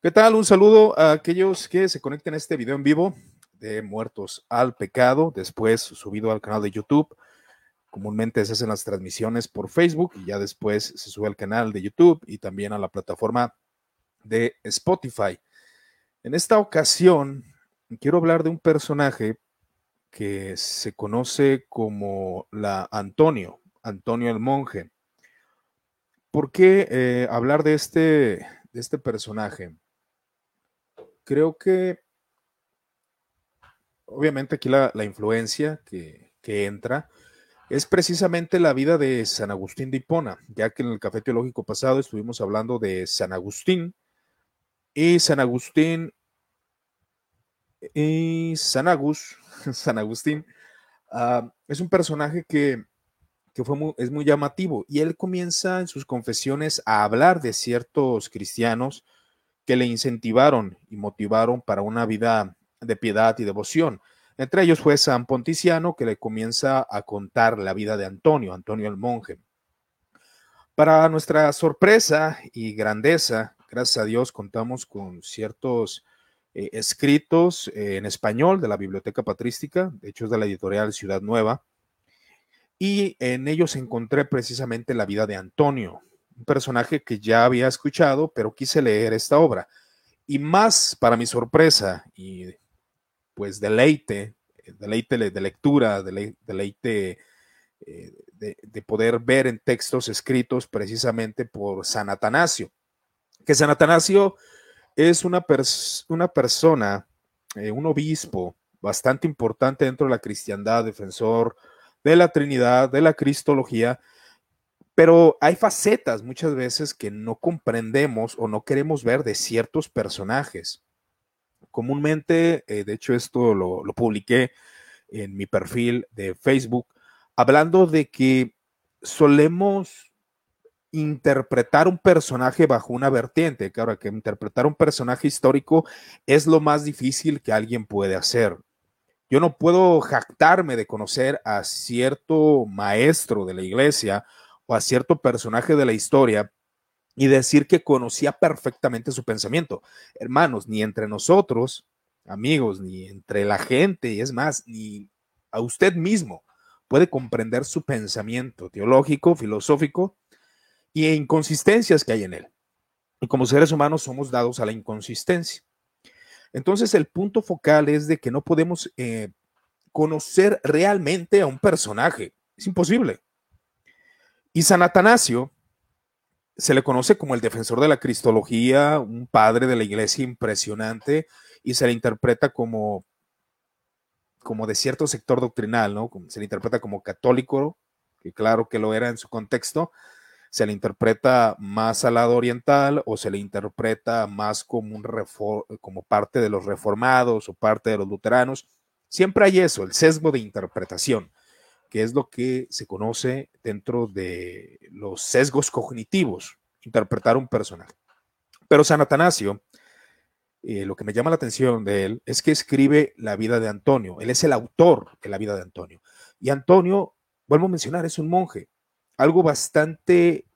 ¿Qué tal? Un saludo a aquellos que se conecten a este video en vivo de Muertos al Pecado, después subido al canal de YouTube. Comúnmente se hacen las transmisiones por Facebook y ya después se sube al canal de YouTube y también a la plataforma de Spotify. En esta ocasión quiero hablar de un personaje que se conoce como la Antonio, Antonio el monje. ¿Por qué eh, hablar de este, de este personaje? Creo que obviamente aquí la, influencia que, entra es precisamente la vida de San Agustín de Hipona, ya que en el café teológico pasado estuvimos hablando de San Agustín y San Agustín y San Agus, San Agustín, ah, es un personaje que, fue es muy llamativo y él comienza en sus confesiones a hablar de ciertos cristianos que le incentivaron y motivaron para una vida de piedad y devoción. Entre ellos fue San Ponticiano, que le comienza a contar la vida de Antonio, Antonio el monje. Para nuestra sorpresa y grandeza, gracias a Dios, contamos con ciertos eh, escritos eh, en español de la Biblioteca Patrística, de hecho es de la editorial Ciudad Nueva, y en ellos encontré precisamente la vida de Antonio, un personaje que ya había escuchado, pero quise leer esta obra. Y más para mi sorpresa y pues deleite, deleite de lectura, deleite eh, de, poder ver en textos escritos precisamente por San Atanasio. Que San Atanasio es una, una persona, eh, un obispo bastante importante dentro de la cristiandad, defensor de la Trinidad, de la Cristología, pero hay facetas muchas veces que no comprendemos o no queremos ver de ciertos personajes. Comúnmente, eh, de hecho esto lo, lo publiqué en mi perfil de Facebook, hablando de que solemos interpretar un personaje bajo una vertiente. Claro, que interpretar un personaje histórico es lo más difícil que alguien puede hacer. Yo no puedo jactarme de conocer a cierto maestro de la iglesia o a cierto personaje de la historia y decir que conocía perfectamente su pensamiento. Hermanos, ni entre nosotros, amigos, ni entre la gente, y es más, ni a usted mismo puede comprender su pensamiento teológico, filosófico y inconsistencias que hay en él. Y como seres humanos somos dados a la inconsistencia. Entonces el punto focal es de que no podemos eh, conocer realmente a un personaje. Es imposible. Y San Atanasio se le conoce como el defensor de la cristología, un padre de la iglesia impresionante, y se le interpreta como, como de cierto sector doctrinal, ¿no? Se le interpreta como católico, que claro que lo era en su contexto, se le interpreta más al lado oriental o se le interpreta más como, un como parte de los reformados o parte de los luteranos. Siempre hay eso, el sesgo de interpretación que es lo que se conoce dentro de los sesgos cognitivos, interpretar un personaje. Pero San Atanasio, eh, lo que me llama la atención de él es que escribe la vida de Antonio. Él es el autor de la vida de Antonio. Y Antonio, vuelvo a mencionar, es un monje, algo bastante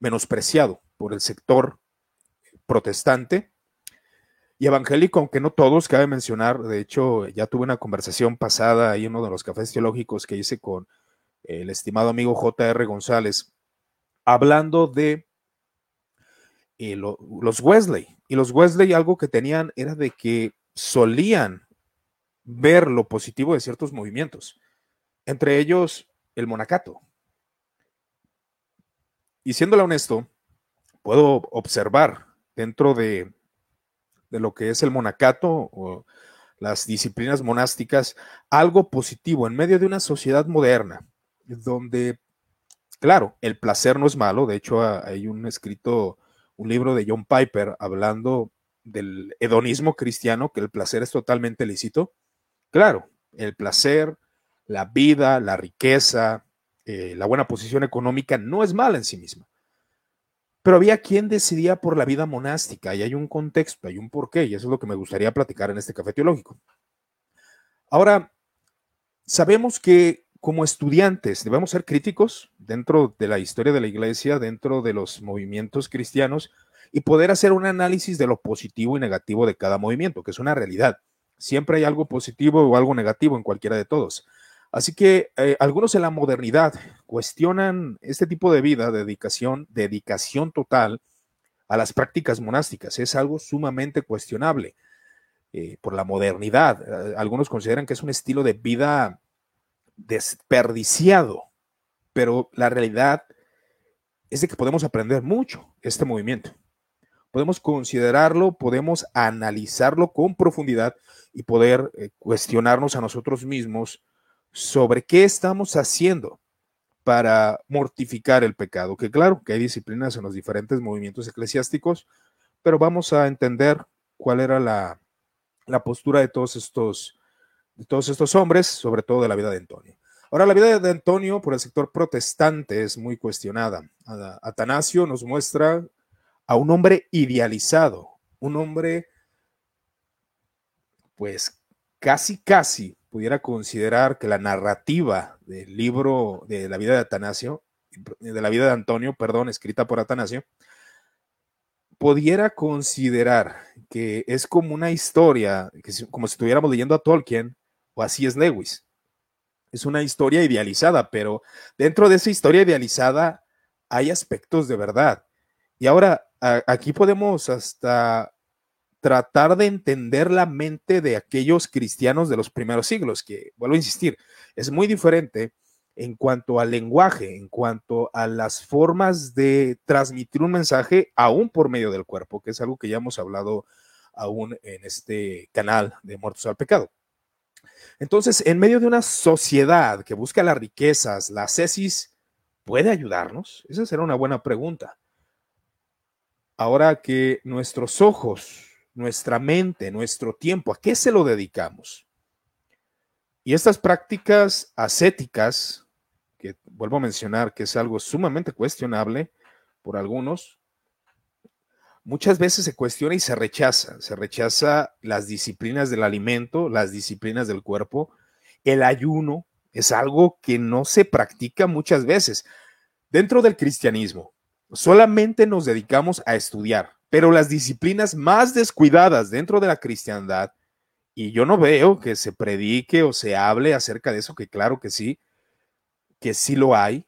menospreciado por el sector protestante y evangélico, aunque no todos, cabe mencionar, de hecho, ya tuve una conversación pasada ahí en uno de los cafés teológicos que hice con el estimado amigo J.R. González, hablando de eh, los Wesley. Y los Wesley algo que tenían era de que solían ver lo positivo de ciertos movimientos, entre ellos el monacato. Y siéndole honesto, puedo observar dentro de de lo que es el monacato o las disciplinas monásticas, algo positivo en medio de una sociedad moderna, donde, claro, el placer no es malo, de hecho hay un escrito, un libro de John Piper hablando del hedonismo cristiano, que el placer es totalmente lícito. Claro, el placer, la vida, la riqueza, eh, la buena posición económica no es mala en sí misma. Pero había quien decidía por la vida monástica y hay un contexto, hay un porqué, y eso es lo que me gustaría platicar en este café teológico. Ahora, sabemos que como estudiantes debemos ser críticos dentro de la historia de la iglesia, dentro de los movimientos cristianos, y poder hacer un análisis de lo positivo y negativo de cada movimiento, que es una realidad. Siempre hay algo positivo o algo negativo en cualquiera de todos. Así que eh, algunos en la modernidad cuestionan este tipo de vida, dedicación, dedicación total a las prácticas monásticas. Es algo sumamente cuestionable eh, por la modernidad. Eh, algunos consideran que es un estilo de vida desperdiciado, pero la realidad es de que podemos aprender mucho este movimiento. Podemos considerarlo, podemos analizarlo con profundidad y poder cuestionarnos a nosotros mismos sobre qué estamos haciendo para mortificar el pecado, que claro que hay disciplinas en los diferentes movimientos eclesiásticos, pero vamos a entender cuál era la, postura de todos estos de todos estos hombres, sobre todo de la vida de Antonio. Ahora, la vida de Antonio por el sector protestante es muy cuestionada. Atanasio nos muestra a un hombre idealizado, un hombre, pues casi, casi pudiera considerar que la narrativa del libro de la vida de Atanasio, de la vida de Antonio, perdón, escrita por Atanasio, pudiera considerar que es como una historia, como si estuviéramos leyendo a Tolkien o así es Lewis. Es una historia idealizada, pero dentro de esa historia idealizada hay aspectos de verdad. Y ahora aquí podemos hasta tratar de entender la mente de aquellos cristianos de los primeros siglos, que, vuelvo a insistir, es muy diferente en cuanto al lenguaje, en cuanto a las formas de transmitir un mensaje, aún por medio del cuerpo, que es algo que ya hemos hablado aún en este canal de Muertos al Pecado. Entonces, en medio de una sociedad que busca las riquezas, la cesis puede ayudarnos? Esa será una buena pregunta. Ahora que nuestros ojos nuestra mente, nuestro tiempo, ¿a qué se lo dedicamos? Y estas prácticas ascéticas, que vuelvo a mencionar que es algo sumamente cuestionable por algunos, muchas veces se cuestiona y se rechaza. Se rechaza las disciplinas del alimento, las disciplinas del cuerpo. El ayuno es algo que no se practica muchas veces. Dentro del cristianismo, solamente nos dedicamos a estudiar, pero las disciplinas más descuidadas dentro de la cristiandad, y yo no veo que se predique o se hable acerca de eso, que claro que sí, que sí lo hay,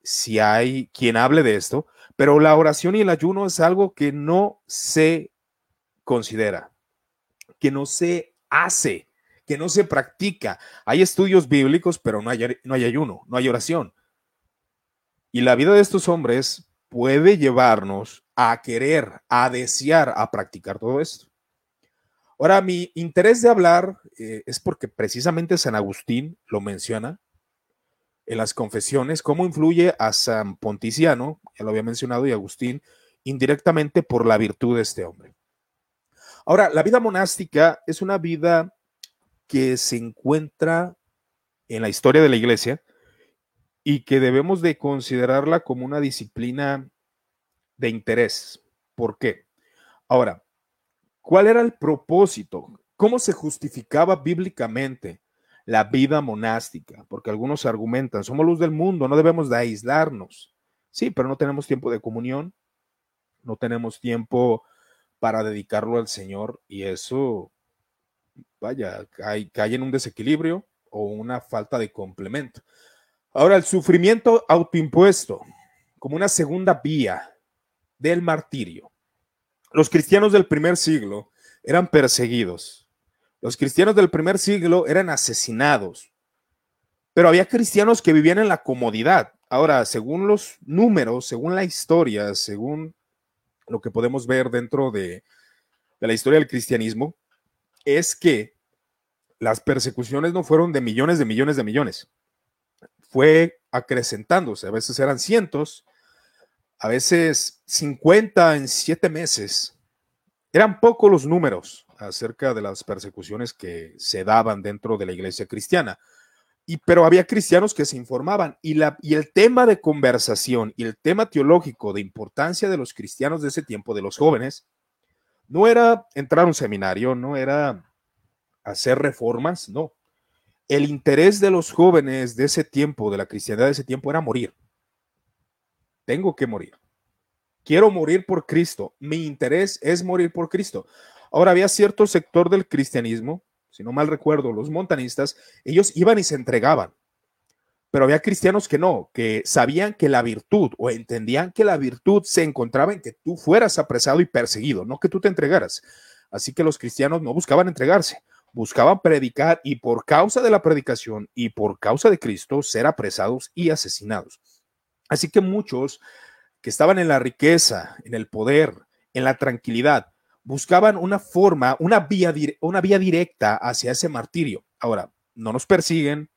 si hay quien hable de esto, pero la oración y el ayuno es algo que no se considera, que no se hace, que no se practica. Hay estudios bíblicos, pero no hay, no hay ayuno, no hay oración. Y la vida de estos hombres puede llevarnos a querer, a desear, a practicar todo esto. Ahora, mi interés de hablar eh, es porque precisamente San Agustín lo menciona en las confesiones, cómo influye a San Ponticiano, ya lo había mencionado, y Agustín, indirectamente por la virtud de este hombre. Ahora, la vida monástica es una vida que se encuentra en la historia de la iglesia y que debemos de considerarla como una disciplina de interés. ¿Por qué? Ahora, ¿cuál era el propósito? ¿Cómo se justificaba bíblicamente la vida monástica? Porque algunos argumentan, somos luz del mundo, no debemos de aislarnos. Sí, pero no tenemos tiempo de comunión, no tenemos tiempo para dedicarlo al Señor y eso, vaya, cae, cae en un desequilibrio o una falta de complemento. Ahora, el sufrimiento autoimpuesto como una segunda vía del martirio. Los cristianos del primer siglo eran perseguidos. Los cristianos del primer siglo eran asesinados. Pero había cristianos que vivían en la comodidad. Ahora, según los números, según la historia, según lo que podemos ver dentro de, la historia del cristianismo, es que las persecuciones no fueron de millones de millones de millones. Fue acrecentándose. A veces eran cientos, a veces 50 en siete meses. Eran pocos los números acerca de las persecuciones que se daban dentro de la iglesia cristiana. Y, pero había cristianos que se informaban y, la, y el tema de conversación y el tema teológico de importancia de los cristianos de ese tiempo, de los jóvenes, no era entrar a un seminario, no era hacer reformas, no. El interés de los jóvenes de ese tiempo, de la cristiandad de ese tiempo, era morir tengo que morir. quiero morir por Cristo, mi interés es morir por Cristo. Ahora había cierto sector del cristianismo, si no mal recuerdo, los montanistas, ellos iban y se entregaban. Pero había cristianos que no, que sabían que la virtud o entendían que la virtud se encontraba en que tú fueras apresado y perseguido, no que tú te entregaras. Así que los cristianos no buscaban entregarse, buscaban predicar y por causa de la predicación y por causa de Cristo ser apresados y asesinados. Así que muchos que estaban en la riqueza, en el poder, en la tranquilidad, buscaban una forma, una vía, una vía directa hacia ese martirio. Ahora, no nos persiguen,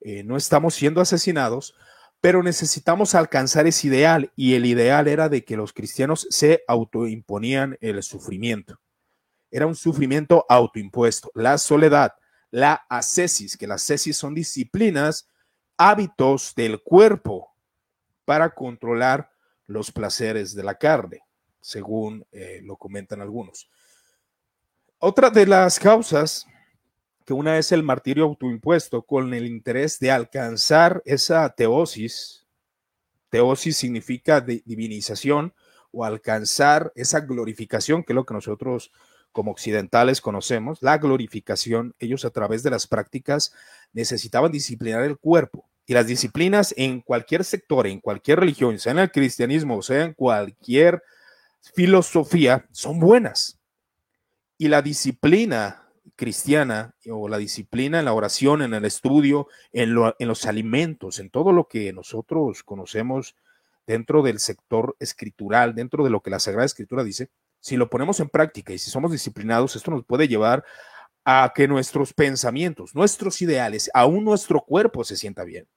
eh, no estamos siendo asesinados, pero necesitamos alcanzar ese ideal y el ideal era de que los cristianos se autoimponían el sufrimiento. Era un sufrimiento autoimpuesto, la soledad, la ascesis, que las ascesis son disciplinas, hábitos del cuerpo para controlar los placeres de la carne, según eh, lo comentan algunos. Otra de las causas que una es el martirio autoimpuesto con el interés de alcanzar esa teosis. Teosis significa divinización o alcanzar esa glorificación, que es lo que nosotros como occidentales conocemos, la glorificación. Ellos a través de las prácticas necesitaban disciplinar el cuerpo. Y las disciplinas en cualquier sector, en cualquier religión, sea en el cristianismo, sea en cualquier filosofía, son buenas. Y la disciplina cristiana o la disciplina en la oración, en el estudio, en, los alimentos, en todo lo que nosotros conocemos dentro del sector escritural, dentro de lo que la Sagrada Escritura dice, si lo ponemos en práctica y si somos disciplinados, esto nos puede llevar a que nuestros pensamientos, nuestros ideales, aún nuestro cuerpo se sienta bien.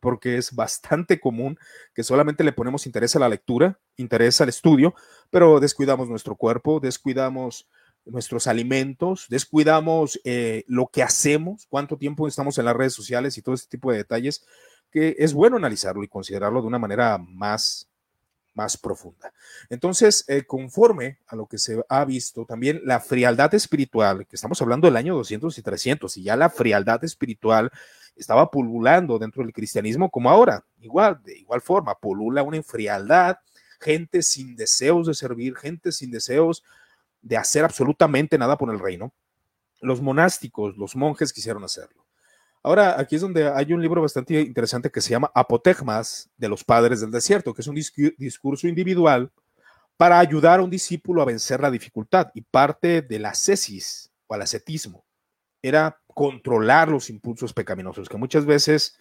Porque es bastante común que solamente le ponemos interés a la lectura, interés al estudio, pero descuidamos nuestro cuerpo, descuidamos nuestros alimentos, descuidamos eh, lo que hacemos, cuánto tiempo estamos en las redes sociales y todo este tipo de detalles, que es bueno analizarlo y considerarlo de una manera más, más profunda. Entonces, eh, conforme a lo que se ha visto, también la frialdad espiritual, que estamos hablando del año 200 y 300, y ya la frialdad espiritual estaba pululando dentro del cristianismo como ahora, igual, de igual forma, pulula una frialdad, gente sin deseos de servir, gente sin deseos de hacer absolutamente nada por el reino, los monásticos, los monjes quisieron hacerlo. Ahora, aquí es donde hay un libro bastante interesante que se llama Apotegmas de los Padres del Desierto, que es un discurso individual para ayudar a un discípulo a vencer la dificultad. Y parte del ascesis o al ascetismo era controlar los impulsos pecaminosos, que muchas veces,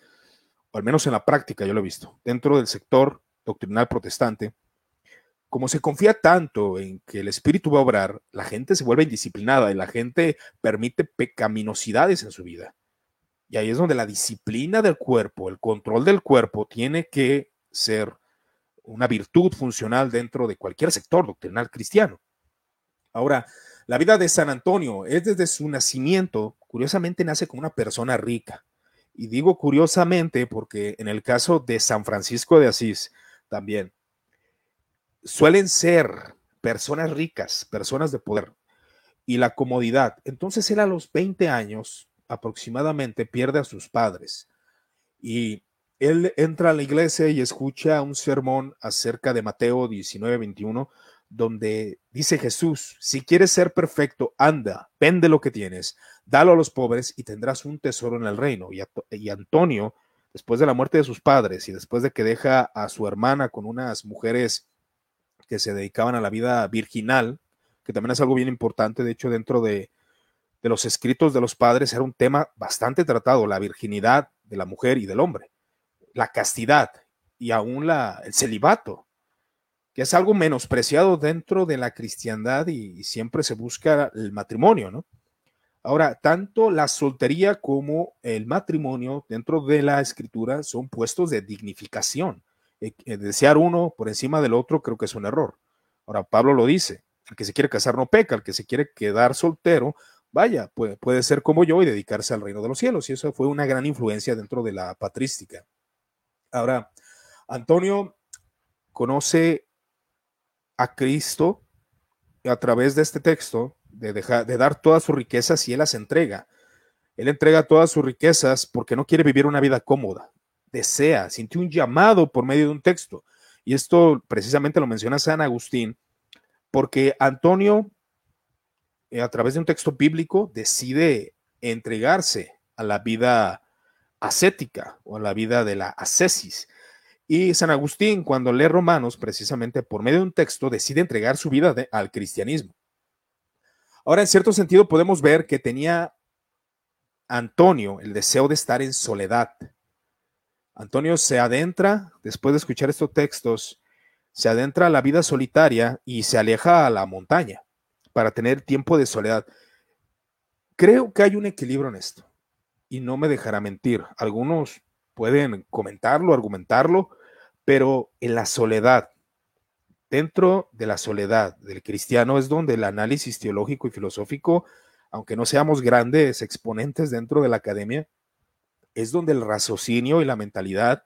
al menos en la práctica, yo lo he visto, dentro del sector doctrinal protestante, como se confía tanto en que el espíritu va a obrar, la gente se vuelve indisciplinada y la gente permite pecaminosidades en su vida. Y ahí es donde la disciplina del cuerpo, el control del cuerpo, tiene que ser una virtud funcional dentro de cualquier sector doctrinal cristiano. Ahora, la vida de San Antonio es desde su nacimiento, curiosamente nace como una persona rica. Y digo curiosamente porque en el caso de San Francisco de Asís también, suelen ser personas ricas, personas de poder y la comodidad. Entonces él a los 20 años aproximadamente pierde a sus padres y él entra a la iglesia y escucha un sermón acerca de Mateo 19, 21, donde dice Jesús, si quieres ser perfecto, anda, vende lo que tienes, dalo a los pobres y tendrás un tesoro en el reino. Y, y Antonio, después de la muerte de sus padres y después de que deja a su hermana con unas mujeres que se dedicaban a la vida virginal, que también es algo bien importante, de hecho dentro de, los escritos de los padres era un tema bastante tratado, la virginidad de la mujer y del hombre, la castidad y aún la, el celibato, que es algo menospreciado dentro de la cristiandad y, y siempre se busca el matrimonio, ¿no? Ahora, tanto la soltería como el matrimonio dentro de la escritura son puestos de dignificación. Eh, eh, desear uno por encima del otro creo que es un error. Ahora, Pablo lo dice, el que se quiere casar no peca, el que se quiere quedar soltero, vaya, puede, puede ser como yo y dedicarse al reino de los cielos. Y eso fue una gran influencia dentro de la patrística. Ahora, Antonio conoce a Cristo a través de este texto, de, dejar, de dar todas sus riquezas y él las entrega. Él entrega todas sus riquezas porque no quiere vivir una vida cómoda desea, sintió un llamado por medio de un texto. Y esto precisamente lo menciona San Agustín, porque Antonio, a través de un texto bíblico, decide entregarse a la vida ascética o a la vida de la ascesis. Y San Agustín, cuando lee Romanos, precisamente por medio de un texto, decide entregar su vida al cristianismo. Ahora, en cierto sentido, podemos ver que tenía Antonio el deseo de estar en soledad. Antonio se adentra, después de escuchar estos textos, se adentra a la vida solitaria y se aleja a la montaña para tener tiempo de soledad. Creo que hay un equilibrio en esto y no me dejará mentir. Algunos pueden comentarlo, argumentarlo, pero en la soledad, dentro de la soledad del cristiano es donde el análisis teológico y filosófico, aunque no seamos grandes exponentes dentro de la academia, es donde el raciocinio y la mentalidad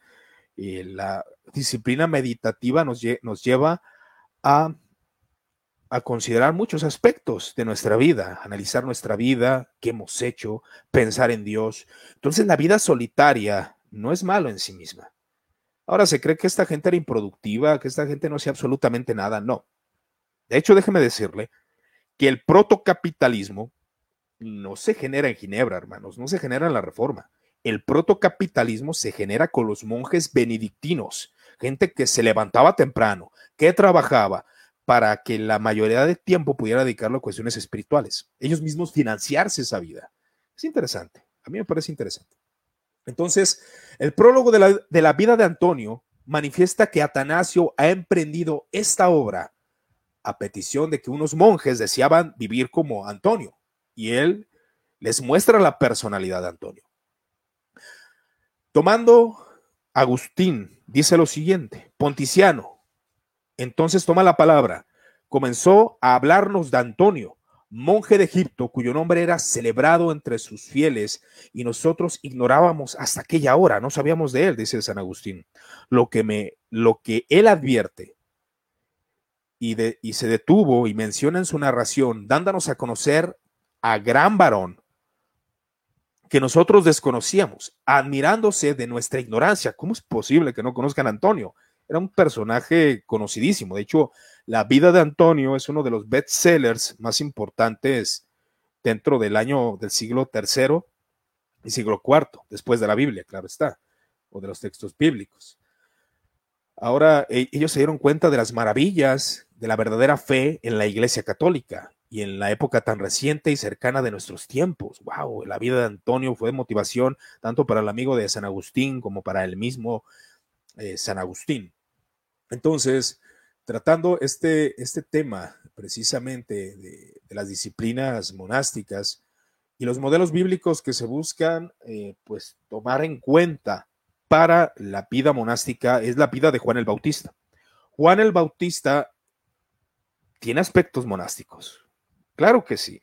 y la disciplina meditativa nos, nos lleva a, a, considerar muchos aspectos de nuestra vida, analizar nuestra vida, qué hemos hecho, pensar en Dios. Entonces la vida solitaria no es malo en sí misma. Ahora se cree que esta gente era improductiva, que esta gente no hacía absolutamente nada. No. De hecho, déjeme decirle que el protocapitalismo no se genera en Ginebra, hermanos, no se genera en la reforma. El protocapitalismo se genera con los monjes benedictinos, gente que se levantaba temprano, que trabajaba para que la mayoría del tiempo pudiera dedicarlo a cuestiones espirituales, ellos mismos financiarse esa vida. Es interesante, a mí me parece interesante. Entonces, el prólogo de la, de la vida de Antonio manifiesta que Atanasio ha emprendido esta obra a petición de que unos monjes deseaban vivir como Antonio, y él les muestra la personalidad de Antonio. Tomando Agustín, dice lo siguiente, Ponticiano, entonces toma la palabra, comenzó a hablarnos de Antonio, monje de Egipto, cuyo nombre era celebrado entre sus fieles, y nosotros ignorábamos hasta aquella hora, no sabíamos de él, dice San Agustín. Lo que, me, lo que él advierte y, de, y se detuvo y menciona en su narración, dándonos a conocer a gran varón que nosotros desconocíamos, admirándose de nuestra ignorancia. ¿Cómo es posible que no conozcan a Antonio? Era un personaje conocidísimo. De hecho, la vida de Antonio es uno de los bestsellers más importantes dentro del año del siglo III y siglo IV, después de la Biblia, claro está, o de los textos bíblicos. Ahora e, ellos se dieron cuenta de las maravillas de la verdadera fe en la Iglesia Católica y en la época tan reciente y cercana de nuestros tiempos. ¡Wow! La vida de Antonio fue motivación tanto para el amigo de San Agustín como para el mismo eh, San Agustín. Entonces, tratando este, este tema precisamente de, las disciplinas monásticas y los modelos bíblicos que se buscan eh, pues tomar en cuenta para la vida monástica es la vida de Juan el Bautista. Juan el Bautista tiene aspectos monásticos, claro que sí,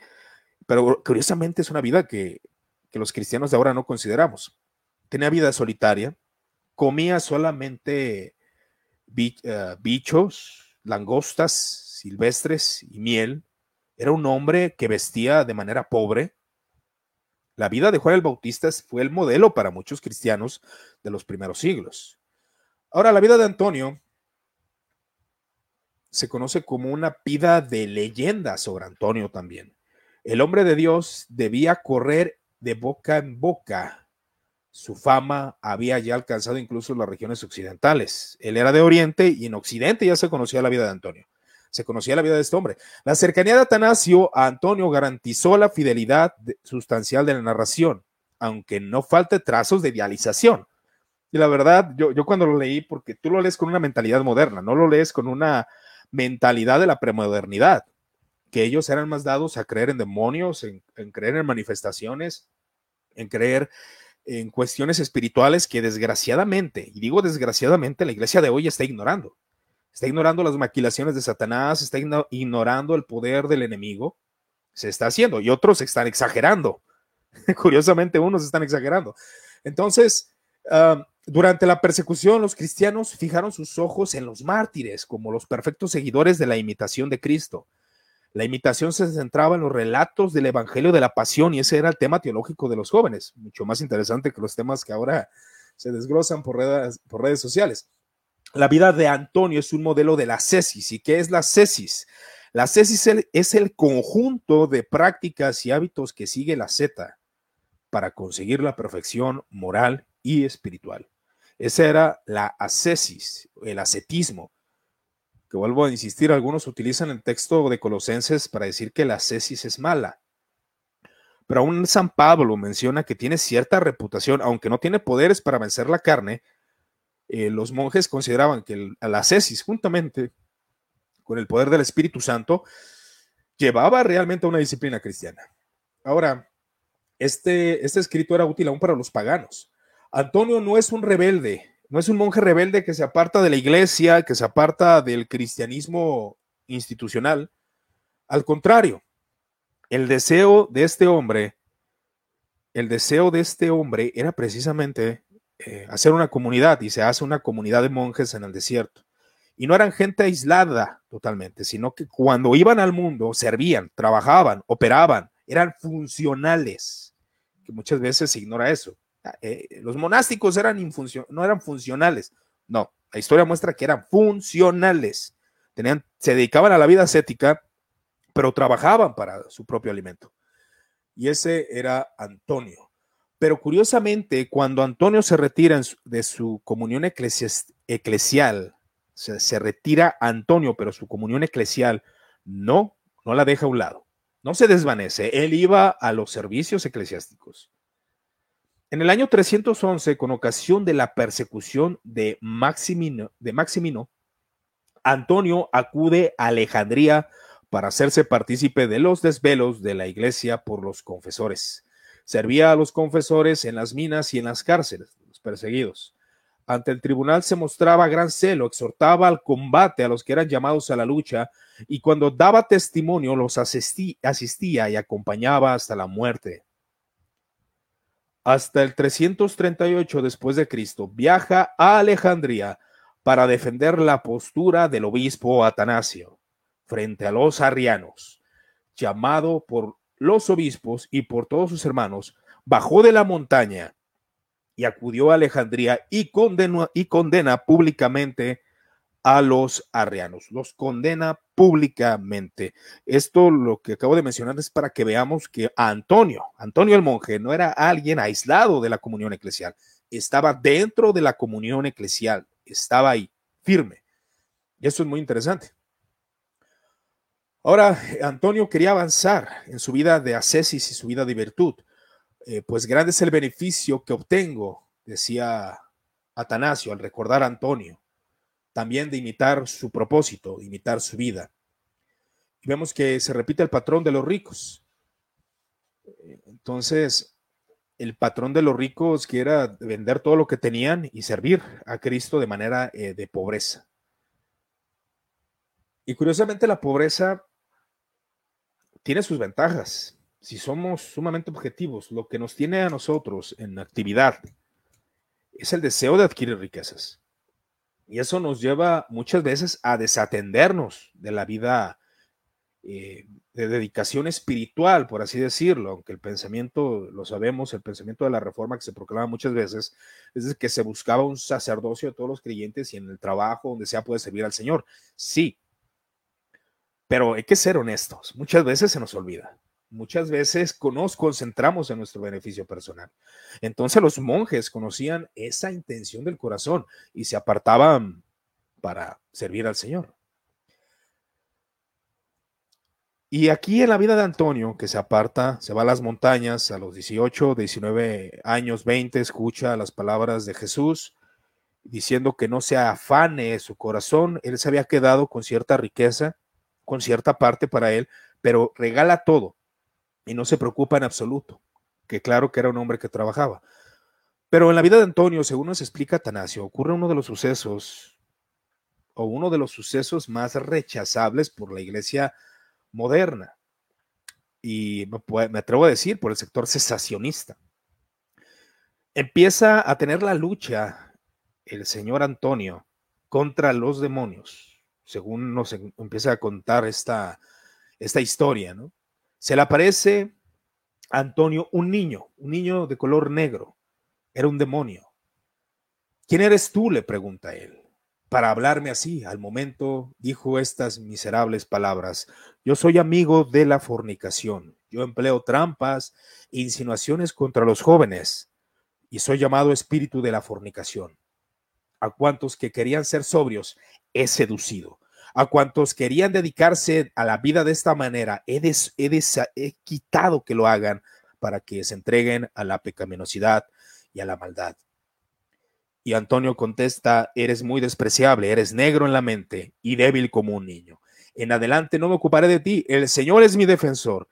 pero curiosamente es una vida que, que los cristianos de ahora no consideramos. Tenía vida solitaria, comía solamente eh, bichos, langostas silvestres y miel. Era un hombre que vestía de manera pobre. La vida de Juan el Bautista fue el modelo para muchos cristianos de los primeros siglos. Ahora, la vida de Antonio se conoce como una vida de leyenda sobre Antonio también. El hombre de Dios debía correr de boca en boca su fama había ya alcanzado incluso las regiones occidentales. Él era de Oriente y en Occidente ya se conocía la vida de Antonio. Se conocía la vida de este hombre. La cercanía de Atanasio a Antonio garantizó la fidelidad sustancial de la narración, aunque no falte trazos de idealización. Y la verdad, yo, yo cuando lo leí, porque tú lo lees con una mentalidad moderna, no lo lees con una mentalidad de la premodernidad, que ellos eran más dados a creer en demonios, en creer en manifestaciones, en creer en cuestiones espirituales que desgraciadamente, y digo desgraciadamente, la iglesia de hoy está ignorando. Está ignorando las maquilaciones de Satanás, está ignorando el poder del enemigo. Se está haciendo y otros están exagerando. Curiosamente, unos están exagerando. Entonces, ah, durante la persecución, los cristianos fijaron sus ojos en los mártires como los perfectos seguidores de la imitación de Cristo. La imitación se centraba en los relatos del Evangelio de la Pasión y ese era el tema teológico de los jóvenes, mucho más interesante que los temas que ahora se desglosan por redes, por redes sociales. la vida de Antonio es un modelo de la cesis. ¿Y qué es la cesis? La cesis es el conjunto de prácticas y hábitos que sigue la Z para conseguir la perfección moral y espiritual. Esa era la ascesis, el ascetismo, que vuelvo a insistir, algunos utilizan el texto de Colosenses para decir que la ascesis es mala. Pero aún San Pablo menciona que tiene cierta reputación, aunque no tiene poderes para vencer la carne, eh, los monjes consideraban que la ascesis, juntamente con el poder del Espíritu Santo, llevaba realmente a una disciplina cristiana. Ahora, este, este escrito era útil aún para los paganos. Antonio no es un rebelde, no es un monje rebelde que se aparta de la iglesia, que se aparta del cristianismo institucional. Al contrario, el deseo de este hombre, el deseo de este hombre era precisamente eh, hacer una comunidad y se hace una comunidad de monjes en el desierto. Y no eran gente aislada totalmente, sino que cuando iban al mundo servían, trabajaban, operaban, eran funcionales, que muchas veces se ignora eso. Ah, eh, los monásticos eran no eran funcionales. No, la historia muestra que eran funcionales. Tenían, se dedicaban a la vida ascética, pero trabajaban para su propio alimento. Y ese era Antonio. Pero curiosamente, cuando Antonio se retira de su comunión eclesial, se, se retira Antonio, pero su comunión eclesial no, no la deja a un lado. No se desvanece. Él iba a los servicios eclesiásticos. En el año 311, con ocasión de la persecución de Maximino, Antonio acude a Alejandría para hacerse partícipe de los desvelos de la iglesia por los confesores. Servía a los confesores en las minas y en las cárceles, los perseguidos. Ante el tribunal se mostraba gran celo, exhortaba al combate a los que eran llamados a la lucha y cuando daba testimonio los asistía y acompañaba hasta la muerte hasta el 338 después de Cristo, viaja a Alejandría para defender la postura del obispo Atanasio frente a los arrianos. Llamado por los obispos y por todos sus hermanos, bajó de la montaña y acudió a Alejandría y, y condena públicamente a los arrianos, los condena públicamente. Esto lo que acabo de mencionar es para que veamos que Antonio, Antonio el monje, no era alguien aislado de la comunión eclesial, estaba dentro de la comunión eclesial, estaba ahí, firme. Y eso es muy interesante. Ahora, Antonio quería avanzar en su vida de ascesis y su vida de virtud. Eh, pues grande es el beneficio que obtengo, decía Atanasio al recordar a Antonio también de imitar su propósito, imitar su vida. Y vemos que se repite el patrón de los ricos. Entonces, el patrón de los ricos que era vender todo lo que tenían y servir a Cristo de manera eh, de pobreza. Y curiosamente la pobreza tiene sus ventajas. Si somos sumamente objetivos, lo que nos tiene a nosotros en actividad es el deseo de adquirir riquezas. Y eso nos lleva muchas veces a desatendernos de la vida eh, de dedicación espiritual, por así decirlo, aunque el pensamiento, lo sabemos, el pensamiento de la reforma que se proclama muchas veces, es que se buscaba un sacerdocio de todos los creyentes y en el trabajo donde sea puede servir al Señor. Sí, pero hay que ser honestos, muchas veces se nos olvida muchas veces nos concentramos en nuestro beneficio personal. Entonces los monjes conocían esa intención del corazón y se apartaban para servir al Señor. Y aquí en la vida de Antonio, que se aparta, se va a las montañas a los 18, 19 años, 20, escucha las palabras de Jesús diciendo que no se afane su corazón. Él se había quedado con cierta riqueza, con cierta parte para él, pero regala todo y no se preocupa en absoluto, que claro que era un hombre que trabajaba. Pero en la vida de Antonio, según nos explica Atanasio, ocurre uno de los sucesos o uno de los sucesos más rechazables por la iglesia moderna y me atrevo a decir por el sector cesacionista. Empieza a tener la lucha el señor Antonio contra los demonios, según nos empieza a contar esta, esta historia, ¿no? Se le aparece a Antonio un niño, un niño de color negro. Era un demonio. ¿Quién eres tú? le pregunta él. para hablarme así. Al momento dijo estas miserables palabras. Yo soy amigo de la fornicación. Yo empleo trampas e insinuaciones contra los jóvenes y soy llamado espíritu de la fornicación. A cuantos que querían ser sobrios, he seducido. A cuantos querían dedicarse a la vida de esta manera, he, he quitado que lo hagan para que se entreguen a la pecaminosidad y a la maldad. Y Antonio contesta, eres muy despreciable, eres negro en la mente y débil como un niño. En adelante no me ocuparé de ti, el Señor es mi defensor,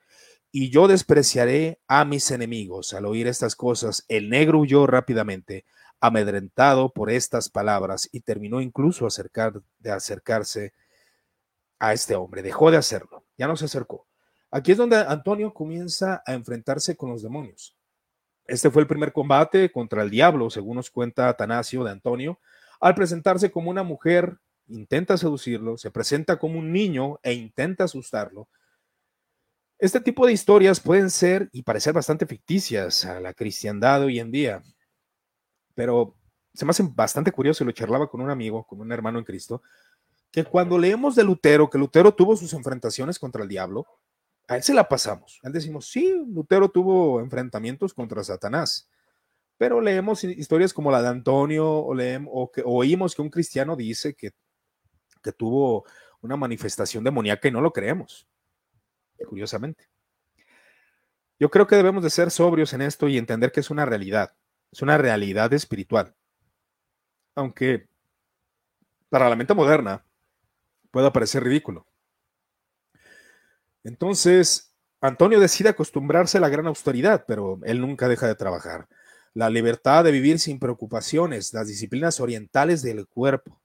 y yo despreciaré a mis enemigos. Al oír estas cosas, el negro huyó rápidamente, amedrentado por estas palabras, y terminó incluso de acercarse a este hombre. Dejó de hacerlo, ya no se acercó. Aquí es donde Antonio comienza a enfrentarse con los demonios. Este fue el primer combate contra el diablo, según nos cuenta Atanasio de Antonio. Al presentarse como una mujer, intenta seducirlo, se presenta como un niño e intenta asustarlo. Este tipo de historias pueden ser y parecer bastante ficticias a la cristiandad hoy en día, pero se me hace bastante curioso lo charlaba con un amigo, con un hermano en Cristo, que cuando leemos de Lutero, que Lutero tuvo sus enfrentaciones contra el diablo, a él se la pasamos. Él decimos, sí, Lutero tuvo enfrentamientos contra Satanás, pero leemos historias como la de Antonio o, leemos, que, oímos que un cristiano dice que, que tuvo una manifestación demoníaca y no lo creemos, curiosamente. Yo creo que debemos de ser sobrios en esto y entender que es una realidad, es una realidad espiritual. Aunque para la mente moderna pueda parecer ridículo. Entonces, Antonio decide acostumbrarse a la gran austeridad, pero él nunca deja de trabajar. La libertad de vivir sin preocupaciones, las disciplinas orientales del cuerpo.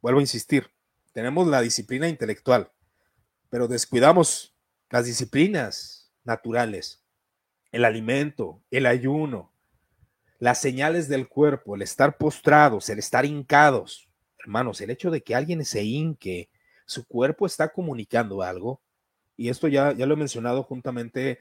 Vuelvo a insistir, tenemos la disciplina intelectual, pero descuidamos las disciplinas naturales, el alimento, el ayuno, las señales del cuerpo, el estar postrados, el estar hincados. Hermanos, el hecho de que alguien se hinque su cuerpo está comunicando algo. Y esto ya, ya lo he mencionado juntamente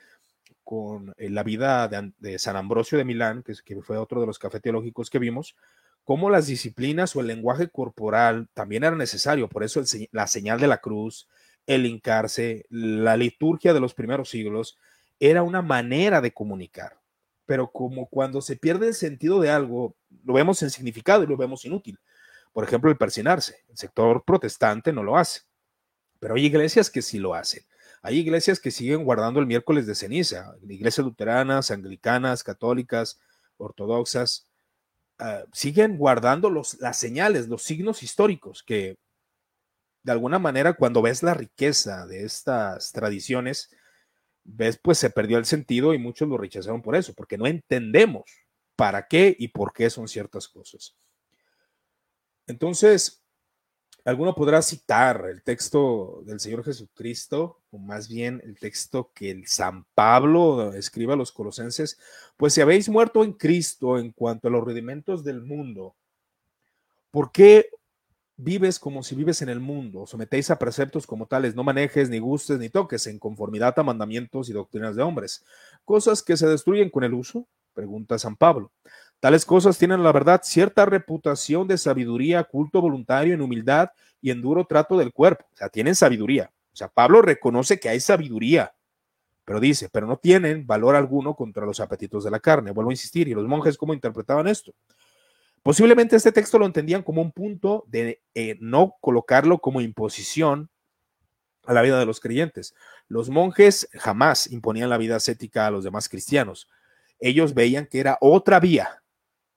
con eh, la vida de, San Ambrosio de Milán, que, fue otro de los cafés teológicos que vimos, cómo las disciplinas o el lenguaje corporal también era necesario. Por eso la señal de la cruz, el hincarse, la liturgia de los primeros siglos, era una manera de comunicar. Pero como cuando se pierde el sentido de algo, lo vemos en significado y lo vemos inútil. Por ejemplo, el persinarse. El sector protestante no lo hace, pero hay iglesias que sí lo hacen. Hay iglesias que siguen guardando el miércoles de ceniza, iglesias luteranas, anglicanas, católicas, ortodoxas, ah, siguen guardando las señales, los signos históricos que de alguna manera cuando ves la riqueza de estas tradiciones, ves pues se perdió el sentido y muchos lo rechazaron por eso, porque no entendemos para qué y por qué son ciertas cosas. Entonces, alguno podrá citar el texto del Señor Jesucristo, o más bien el texto que el San Pablo escribe a los colosenses, pues si habéis muerto en Cristo en cuanto a los rudimentos del mundo, ¿por qué vives como si vives en el mundo? Sometéis a preceptos como tales, no manejes, ni gustes, ni toques, en conformidad a mandamientos y doctrinas de hombres, cosas que se destruyen con el uso, pregunta San Pablo. Tales cosas tienen, la verdad, cierta reputación de sabiduría, culto voluntario, en humildad y en duro trato del cuerpo. O sea, tienen sabiduría. O sea, Pablo reconoce que hay sabiduría, pero dice, pero no tienen valor alguno contra los apetitos de la carne. Vuelvo a insistir, ¿y los monjes cómo interpretaban esto? Posiblemente este texto lo entendían como un punto de eh, no colocarlo como imposición a la vida de los creyentes. Los monjes jamás imponían la vida ascética a los demás cristianos. Ellos veían que era otra vía,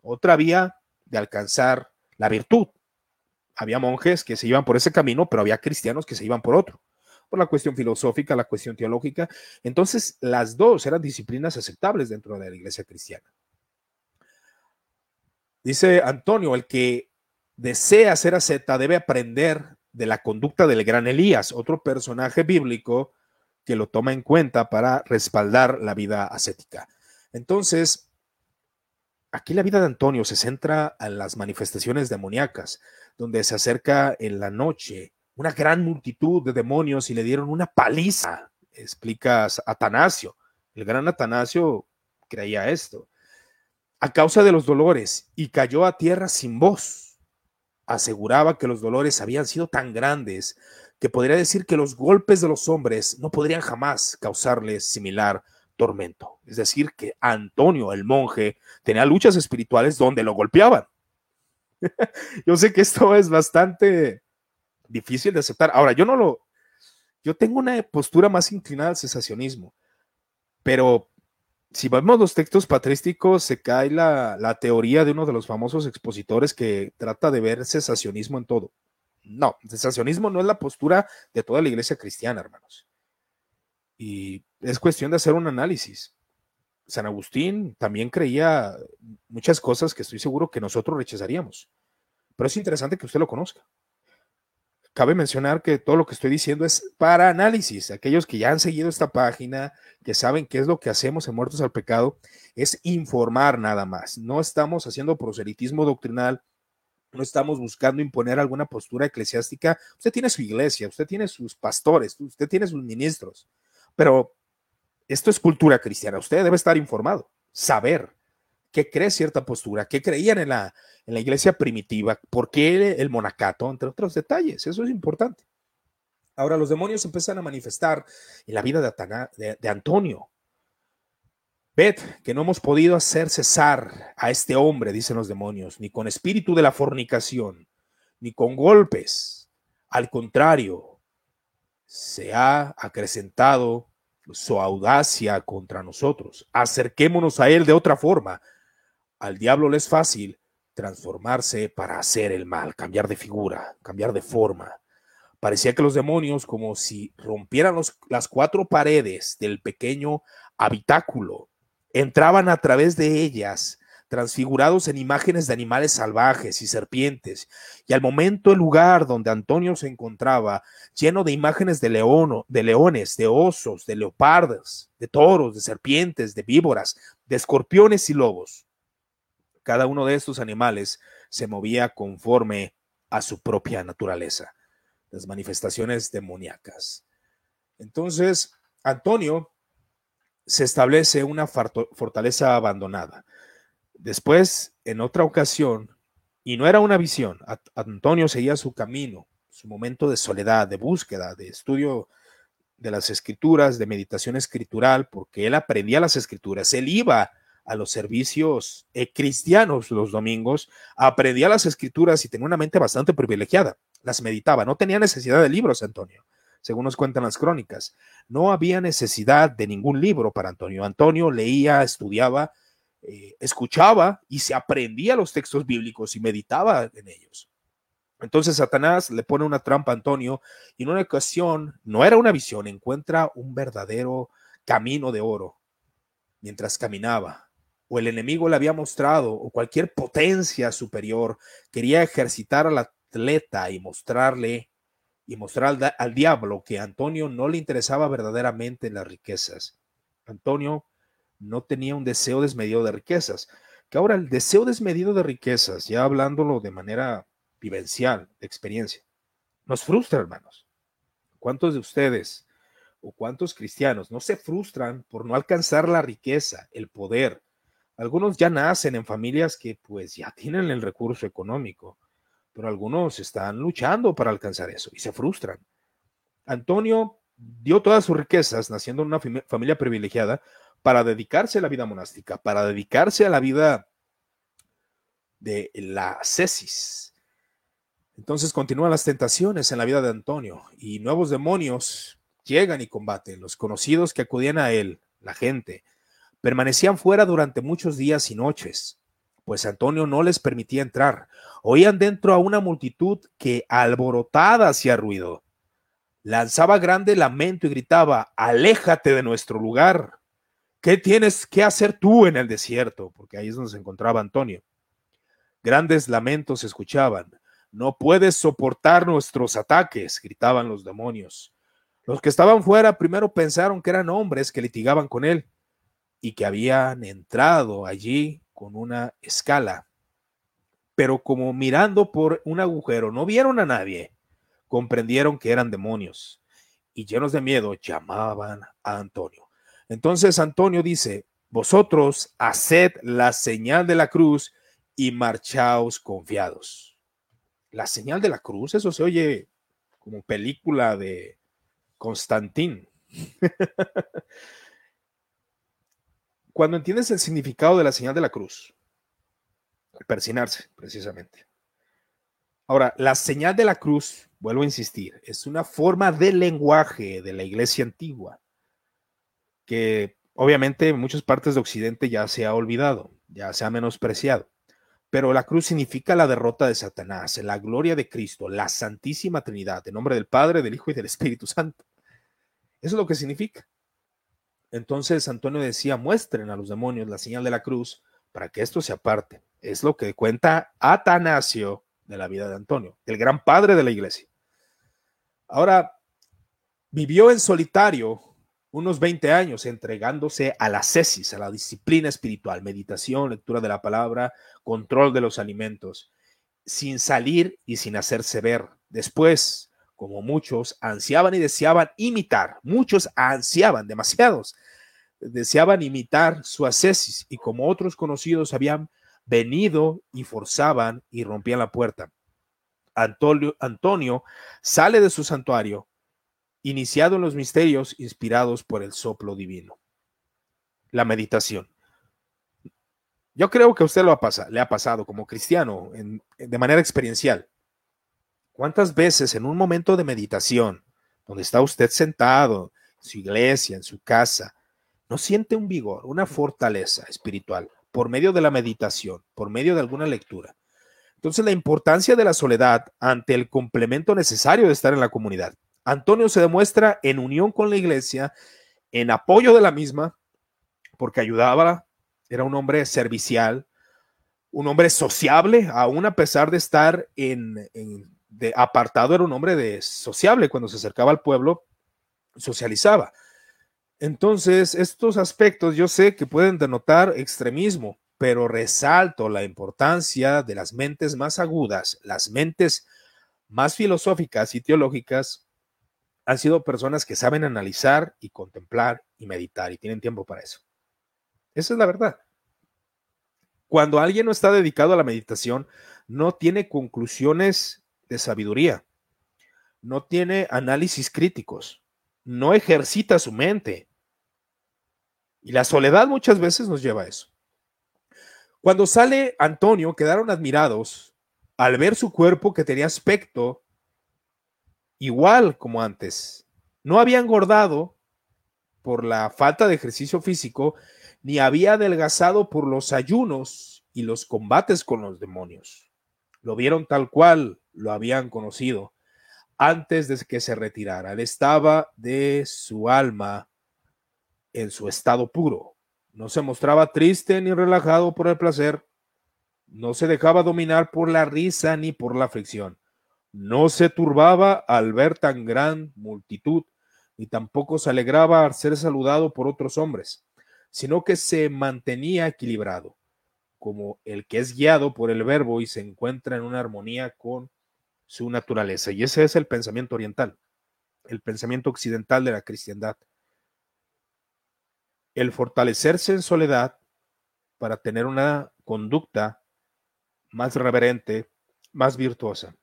otra vía de alcanzar la virtud. Había monjes que se iban por ese camino, pero había cristianos que se iban por otro, por la cuestión filosófica, la cuestión teológica. Entonces, las dos eran disciplinas aceptables dentro de la iglesia cristiana. Dice Antonio, el que desea ser asceta debe aprender de la conducta del gran Elías, otro personaje bíblico que lo toma en cuenta para respaldar la vida ascética. Entonces, Aquí la vida de Antonio se centra en las manifestaciones demoníacas, donde se acerca en la noche una gran multitud de demonios y le dieron una paliza, explica Atanasio. El gran Atanasio creía esto. A causa de los dolores y cayó a tierra sin voz. aseguraba que los dolores habían sido tan grandes que podría decir que los golpes de los hombres no podrían jamás causarles similar tormento. Es decir, que Antonio, el monje, tenía luchas espirituales donde lo golpeaban. yo sé que esto es bastante difícil de aceptar. Ahora, yo no lo, yo tengo una postura más inclinada al cesacionismo, pero si vemos los textos patrísticos, se cae la, la, teoría de uno de los famosos expositores que trata de ver cesacionismo en todo. No, cesacionismo no es la postura de toda la iglesia cristiana, hermanos. Y es cuestión de hacer un análisis. San Agustín también creía muchas cosas que estoy seguro que nosotros rechazaríamos. Pero es interesante que usted lo conozca. Cabe mencionar que todo lo que estoy diciendo es para análisis. Aquellos que ya han seguido esta página, que saben qué es lo que hacemos en Muertos al Pecado, es informar nada más. No estamos haciendo proselitismo doctrinal, no estamos buscando imponer alguna postura eclesiástica. Usted tiene su iglesia, usted tiene sus pastores, usted tiene sus ministros, pero esto es cultura cristiana. Usted debe estar informado, saber qué cree cierta postura, qué creían en la, en la iglesia primitiva, por qué el monacato, entre otros detalles. Eso es importante. Ahora, los demonios empiezan a manifestar en la vida de, de Antonio. Ved que no hemos podido hacer cesar a este hombre, dicen los demonios, ni con espíritu de la fornicación, ni con golpes. Al contrario, se ha acrecentado su audacia contra nosotros. Acerquémonos a él de otra forma. Al diablo le es fácil transformarse para hacer el mal, cambiar de figura, cambiar de forma. Parecía que los demonios, como si rompieran las cuatro paredes del pequeño habitáculo, entraban a través de ellas, transfigurados en imágenes de animales salvajes y serpientes, y al momento el lugar donde Antonio se encontraba, lleno de imágenes de, león, de leones, de osos, de leopardos, de toros, de serpientes, de víboras, de escorpiones y lobos. Cada uno de estos animales se movía conforme a su propia naturaleza, las manifestaciones demoníacas. Entonces, Antonio se establece una fortaleza abandonada. Después, en otra ocasión, y no era una visión, Antonio seguía su camino, su momento de soledad, de búsqueda, de estudio de las escrituras, de meditación escritural, porque él aprendía las escrituras, él iba a los servicios eh, cristianos los domingos, aprendía las escrituras y tenía una mente bastante privilegiada, las meditaba, no tenía necesidad de libros, Antonio según nos cuentan las crónicas. No había necesidad de ningún libro para Antonio. Antonio leía, estudiaba, eh, escuchaba y se aprendía los textos bíblicos y meditaba en ellos. Entonces Satanás le pone una trampa a Antonio y en una ocasión, no era una visión, encuentra un verdadero camino de oro mientras caminaba. O el enemigo le había mostrado, o cualquier potencia superior quería ejercitar al atleta y mostrarle y mostrar al, diablo que Antonio no le interesaba verdaderamente las riquezas. Antonio no tenía un deseo desmedido de riquezas. Que ahora el deseo desmedido de riquezas, ya hablándolo de manera vivencial, de experiencia, nos frustra, hermanos. ¿Cuántos de ustedes o cuántos cristianos no se frustran por no alcanzar la riqueza, el poder? Algunos ya nacen en familias que pues ya tienen el recurso económico pero algunos están luchando para alcanzar eso y se frustran. Antonio dio todas sus riquezas, naciendo en una familia privilegiada, para dedicarse a la vida monástica, para dedicarse a la vida de la cesis. Entonces continúan las tentaciones en la vida de Antonio y nuevos demonios llegan y combaten. Los conocidos que acudían a él, la gente, permanecían fuera durante muchos días y noches pues Antonio no les permitía entrar. Oían dentro a una multitud que alborotada hacía ruido. Lanzaba grande lamento y gritaba, aléjate de nuestro lugar. ¿Qué tienes que hacer tú en el desierto? Porque ahí es donde se encontraba Antonio. Grandes lamentos se escuchaban. No puedes soportar nuestros ataques, gritaban los demonios. Los que estaban fuera primero pensaron que eran hombres que litigaban con él y que habían entrado allí con una escala, pero como mirando por un agujero no vieron a nadie, comprendieron que eran demonios y llenos de miedo llamaban a Antonio. Entonces Antonio dice, vosotros haced la señal de la cruz y marchaos confiados. La señal de la cruz, eso se oye como película de Constantín. Cuando entiendes el significado de la señal de la cruz, persinarse, precisamente. Ahora, la señal de la cruz, vuelvo a insistir, es una forma de lenguaje de la iglesia antigua que obviamente en muchas partes de Occidente ya se ha olvidado, ya se ha menospreciado. Pero la cruz significa la derrota de Satanás, la gloria de Cristo, la Santísima Trinidad, en nombre del Padre, del Hijo y del Espíritu Santo. Eso es lo que significa. Entonces Antonio decía, muestren a los demonios la señal de la cruz para que esto se aparte. Es lo que cuenta Atanasio de la vida de Antonio, el gran padre de la iglesia. Ahora, vivió en solitario unos 20 años entregándose a la cesis, a la disciplina espiritual, meditación, lectura de la palabra, control de los alimentos, sin salir y sin hacerse ver. Después, como muchos, ansiaban y deseaban imitar, muchos ansiaban, demasiados, deseaban imitar su ascesis y como otros conocidos habían venido y forzaban y rompían la puerta. Antonio, Antonio sale de su santuario iniciado en los misterios inspirados por el soplo divino. La meditación. Yo creo que a usted lo ha pasado, le ha pasado como cristiano de manera experiencial. ¿Cuántas veces en un momento de meditación, donde está usted sentado en su iglesia, en su casa, no siente un vigor, una fortaleza espiritual por medio de la meditación, por medio de alguna lectura? Entonces la importancia de la soledad ante el complemento necesario de estar en la comunidad. Antonio se demuestra en unión con la iglesia, en apoyo de la misma, porque ayudaba, era un hombre servicial, un hombre sociable, aún a pesar de estar en, de apartado, era un hombre de sociable. Cuando se acercaba al pueblo, socializaba. Entonces, estos aspectos yo sé que pueden denotar extremismo, pero resalto la importancia de las mentes más agudas, las mentes más filosóficas y teológicas han sido personas que saben analizar y contemplar y meditar y tienen tiempo para eso. Esa es la verdad. Cuando alguien no está dedicado a la meditación, no tiene conclusiones de sabiduría, no tiene análisis críticos, no ejercita su mente. Y la soledad muchas veces nos lleva a eso. Cuando sale Antonio, quedaron admirados al ver su cuerpo que tenía aspecto igual como antes. No había engordado por la falta de ejercicio físico, ni había adelgazado por los ayunos y los combates con los demonios. Lo vieron tal cual lo habían conocido antes de que se retirara. Él estaba de su alma en su estado puro. No se mostraba triste ni relajado por el placer. No se dejaba dominar por la risa ni por la aflicción. No se turbaba al ver tan gran multitud, ni tampoco se alegraba al ser saludado por otros hombres, sino que se mantenía equilibrado, como el que es guiado por el verbo y se encuentra en una armonía con su naturaleza. Y ese es el pensamiento oriental, el pensamiento occidental de la cristiandad. El fortalecerse en soledad para tener una conducta más reverente, más virtuosa.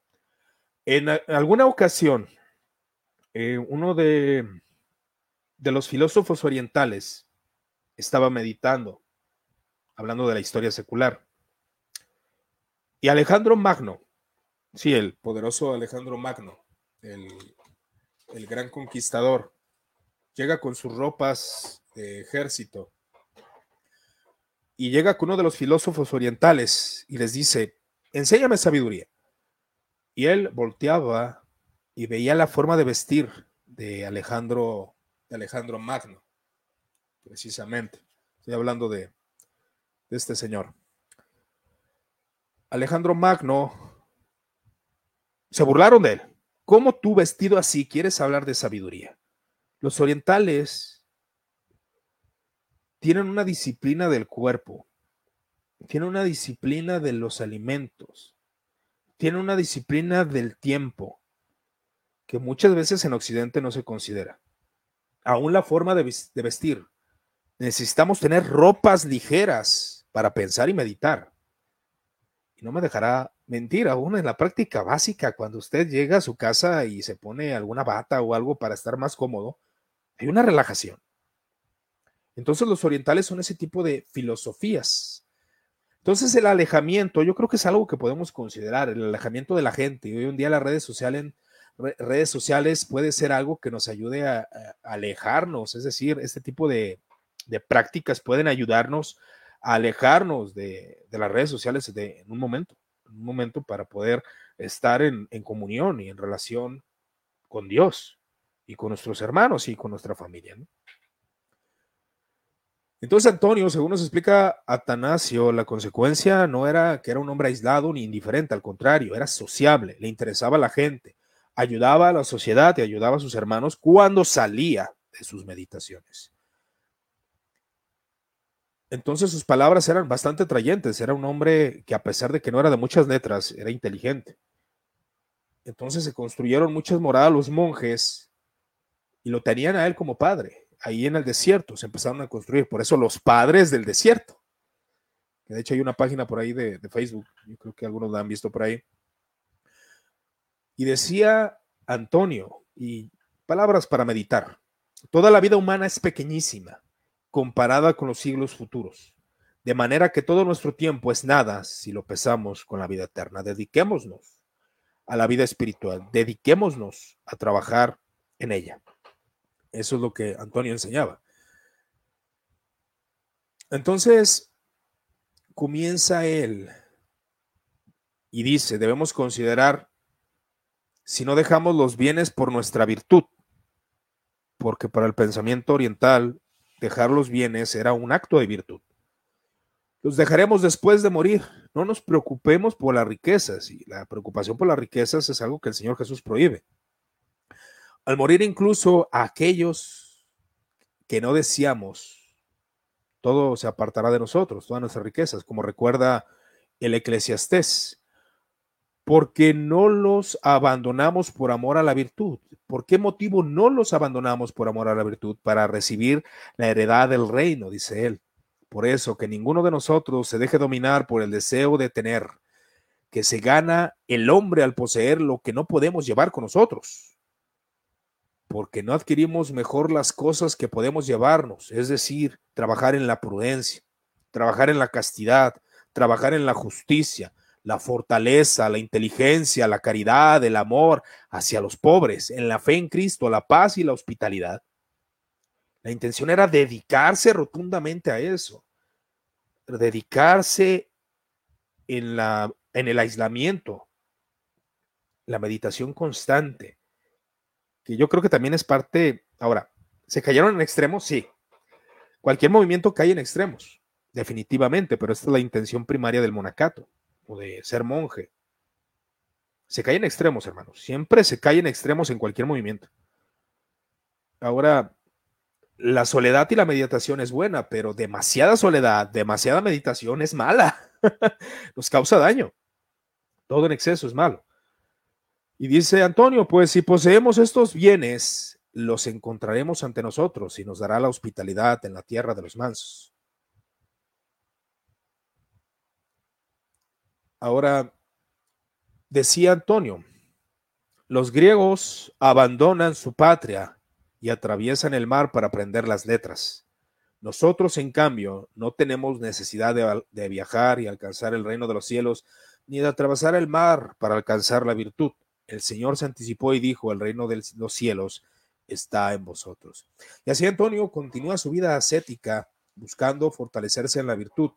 En alguna ocasión, eh, uno de, de los filósofos orientales estaba meditando, hablando de la historia secular. Y Alejandro Magno, sí, el poderoso Alejandro Magno, el, el gran conquistador, llega con sus ropas de ejército y llega con uno de los filósofos orientales y les dice, enséñame sabiduría. Y él volteaba y veía la forma de vestir de Alejandro, de Alejandro Magno, precisamente. Estoy hablando de, de este señor. Alejandro Magno, se burlaron de él. ¿Cómo tú vestido así quieres hablar de sabiduría? Los orientales tienen una disciplina del cuerpo, tienen una disciplina de los alimentos, tiene una disciplina del tiempo que muchas veces en Occidente no se considera. Aún la forma de, vestir. Necesitamos tener ropas ligeras para pensar y meditar. Y no me dejará mentir, aún en la práctica básica, cuando usted llega a su casa y se pone alguna bata o algo para estar más cómodo, hay una relajación. Entonces los orientales son ese tipo de filosofías. Entonces el alejamiento, yo creo que es algo que podemos considerar, el alejamiento de la gente. Y hoy en día las redes sociales, redes sociales puede ser algo que nos ayude a, alejarnos, es decir, este tipo de, prácticas pueden ayudarnos a alejarnos de, las redes sociales en un momento, en un momento para poder estar en, en comunión y en relación con Dios y con nuestros hermanos y con nuestra familia. ¿no? Entonces Antonio, según nos explica Atanasio, la consecuencia no era que era un hombre aislado ni indiferente, al contrario, era sociable, le interesaba a la gente, ayudaba a la sociedad y ayudaba a sus hermanos cuando salía de sus meditaciones. Entonces sus palabras eran bastante atrayentes, era un hombre que a pesar de que no era de muchas letras, era inteligente. Entonces se construyeron muchas moradas los monjes y lo tenían a él como padre ahí en el desierto se empezaron a construir, por eso los padres del desierto. De hecho, hay una página por ahí de, Facebook, yo creo que algunos la han visto por ahí. Y decía Antonio, y palabras para meditar, toda la vida humana es pequeñísima comparada con los siglos futuros, de manera que todo nuestro tiempo es nada si lo pesamos con la vida eterna. Dediquémonos a la vida espiritual, dediquémonos a trabajar en ella. Eso es lo que Antonio enseñaba. Entonces, comienza él y dice, debemos considerar si no dejamos los bienes por nuestra virtud, porque para el pensamiento oriental dejar los bienes era un acto de virtud. Los dejaremos después de morir. No nos preocupemos por las riquezas. Y la preocupación por las riquezas es algo que el Señor Jesús prohíbe. Al morir incluso aquellos que no deseamos, todo se apartará de nosotros, todas nuestras riquezas, como recuerda el eclesiastés, porque no los abandonamos por amor a la virtud. ¿Por qué motivo no los abandonamos por amor a la virtud? Para recibir la heredad del reino, dice él. Por eso, que ninguno de nosotros se deje dominar por el deseo de tener, que se gana el hombre al poseer lo que no podemos llevar con nosotros porque no adquirimos mejor las cosas que podemos llevarnos, es decir, trabajar en la prudencia, trabajar en la castidad, trabajar en la justicia, la fortaleza, la inteligencia, la caridad, el amor hacia los pobres, en la fe en Cristo, la paz y la hospitalidad. La intención era dedicarse rotundamente a eso, dedicarse en, la, en el aislamiento, la meditación constante, que yo creo que también es parte, ahora, ¿se cayeron en extremos? Sí. Cualquier movimiento cae en extremos, definitivamente, pero esta es la intención primaria del monacato o de ser monje. Se cae en extremos, hermanos. Siempre se cae en extremos en cualquier movimiento. Ahora, la soledad y la meditación es buena, pero demasiada soledad, demasiada meditación es mala. Nos causa daño. Todo en exceso es malo. Y dice Antonio, pues si poseemos estos bienes, los encontraremos ante nosotros y nos dará la hospitalidad en la tierra de los mansos. Ahora, decía Antonio, los griegos abandonan su patria y atraviesan el mar para aprender las letras. Nosotros, en cambio, no tenemos necesidad de, de viajar y alcanzar el reino de los cielos, ni de atravesar el mar para alcanzar la virtud el Señor se anticipó y dijo, el reino de los cielos está en vosotros. Y así Antonio continúa su vida ascética, buscando fortalecerse en la virtud.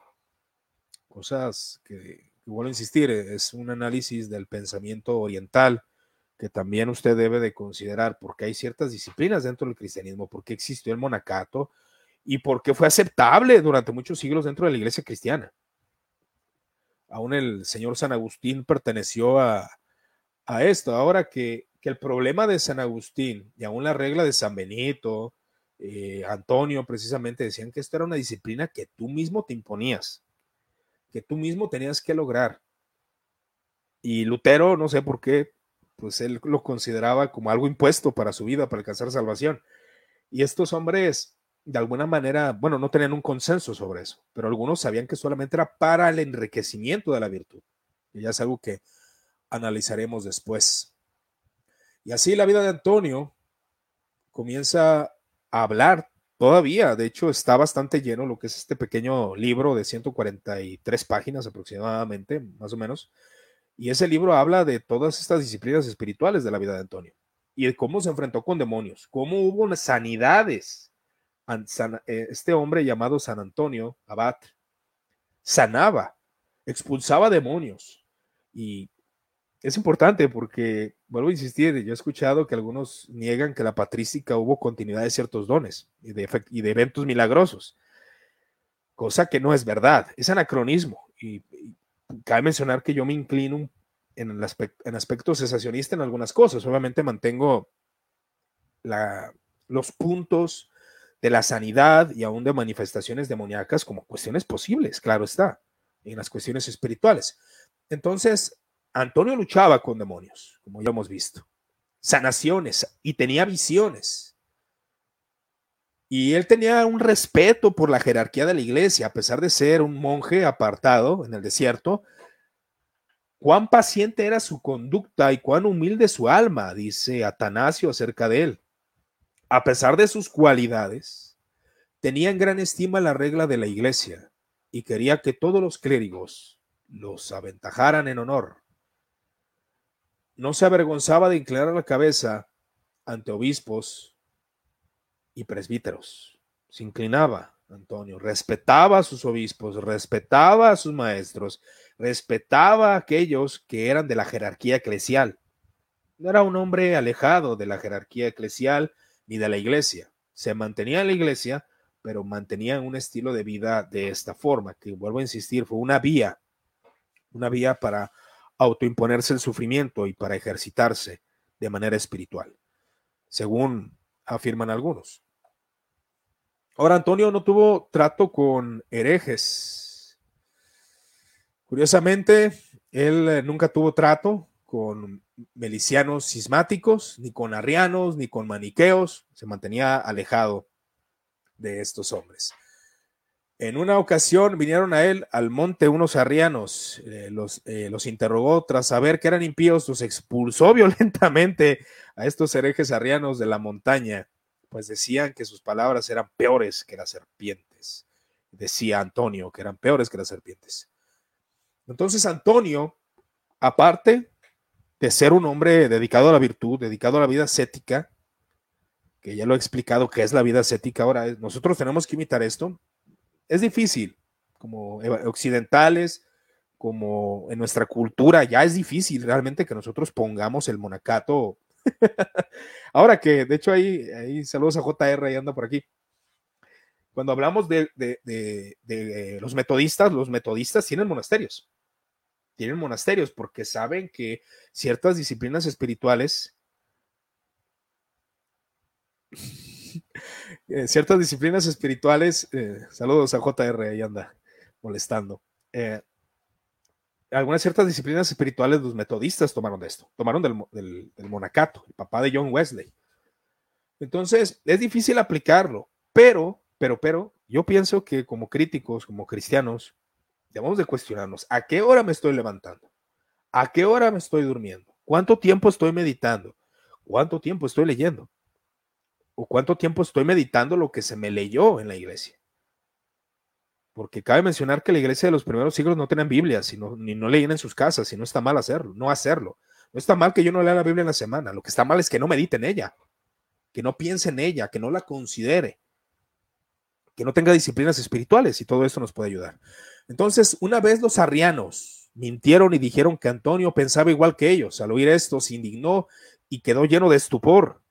Cosas que, vuelvo a insistir, es un análisis del pensamiento oriental que también usted debe de considerar, porque hay ciertas disciplinas dentro del cristianismo, porque existió el monacato y porque fue aceptable durante muchos siglos dentro de la iglesia cristiana. Aún el señor San Agustín perteneció a, a esto. Ahora que, el problema de San Agustín y aún la regla de San Benito, eh, Antonio precisamente decían que esto era una disciplina que tú mismo te imponías, que tú mismo tenías que lograr. Y Lutero, no sé por qué, pues él lo consideraba como algo impuesto para su vida, para alcanzar salvación. Y estos hombres, de alguna manera, bueno, no tenían un consenso sobre eso, pero algunos sabían que solamente era para el enriquecimiento de la virtud. y ya es algo que analizaremos después. Y así la vida de Antonio comienza a hablar todavía, de hecho está bastante lleno lo que es este pequeño libro de 143 páginas aproximadamente, más o menos, y ese libro habla de todas estas disciplinas espirituales de la vida de Antonio y de cómo se enfrentó con demonios, cómo hubo sanidades. Eh, este hombre llamado San Antonio, Abad, sanaba, expulsaba demonios. Y es importante porque, vuelvo a insistir, yo he escuchado que algunos niegan que la patrística hubo continuidad de ciertos dones y de, eventos milagrosos, cosa que no es verdad, es anacronismo. Y, cabe mencionar que yo me inclino en, el aspecto, en en algunas cosas. Obviamente mantengo los puntos de la sanidad y aún de manifestaciones demoníacas como cuestiones posibles, claro está, en las cuestiones espirituales. Entonces, Antonio luchaba con demonios, como ya hemos visto, sanaciones y tenía visiones. Y él tenía un respeto por la jerarquía de la iglesia, a pesar de ser un monje apartado en el desierto. Cuán paciente era su conducta y cuán humilde su alma, dice Atanasio acerca de él. A pesar de sus cualidades, tenía en gran estima la regla de la iglesia y quería que todos los clérigos los aventajaran en honor. No se avergonzaba de inclinar la cabeza ante obispos y presbíteros. Se inclinaba, Antonio, respetaba a sus obispos, respetaba a sus maestros, respetaba a aquellos que eran de la jerarquía eclesial. No era un hombre alejado de la jerarquía eclesial ni de la iglesia. Se mantenía en la iglesia, pero mantenía un estilo de vida de esta forma, que vuelvo a insistir, fue una vía, una vía para autoimponerse el sufrimiento y para ejercitarse de manera espiritual, según afirman algunos. Ahora, Antonio no tuvo trato con herejes. Curiosamente, él eh, nunca tuvo trato con melicianos cismáticos, ni con arrianos, ni con maniqueos. Se mantenía alejado de estos hombres. En una ocasión vinieron a él al monte unos arrianos, eh, los, eh, los, interrogó tras saber que eran impíos, los expulsó violentamente a estos herejes arrianos de la montaña, pues decían que sus palabras eran peores que las serpientes. Decía Antonio que eran peores que las serpientes. Entonces Antonio, aparte de ser un hombre dedicado a la virtud, dedicado a la vida ascética, que ya lo he explicado qué es la vida ascética ahora, nosotros tenemos que imitar esto, es difícil, como occidentales, como en nuestra cultura, ya es difícil realmente que nosotros pongamos el monacato. Ahora que, de hecho, ahí, saludos a JR, ahí anda por aquí. Cuando hablamos de, de los metodistas, los metodistas tienen monasterios. Tienen monasterios porque saben que ciertas disciplinas espirituales Eh, ciertas disciplinas espirituales, eh, saludos a JR, ahí anda molestando. Eh, algunas ciertas disciplinas espirituales, los metodistas tomaron de esto, tomaron del, del, monacato, el papá de John Wesley. Entonces, es difícil aplicarlo, pero, pero, pero, yo pienso que como críticos, como cristianos, debemos de cuestionarnos, ¿a qué hora me estoy levantando? ¿A qué hora me estoy durmiendo? ¿Cuánto tiempo estoy meditando? ¿Cuánto tiempo estoy leyendo? O cuánto tiempo estoy meditando lo que se me leyó en la iglesia. Porque cabe mencionar que la iglesia de los primeros siglos no tenían Biblia, sino, ni no leían en sus casas, y no está mal hacerlo, no hacerlo. No está mal que yo no lea la Biblia en la semana, lo que está mal es que no medite en ella, que no piense en ella, que no la considere, que no tenga disciplinas espirituales, y todo esto nos puede ayudar. Entonces, una vez los arrianos mintieron y dijeron que Antonio pensaba igual que ellos, al oír esto se indignó y quedó lleno de estupor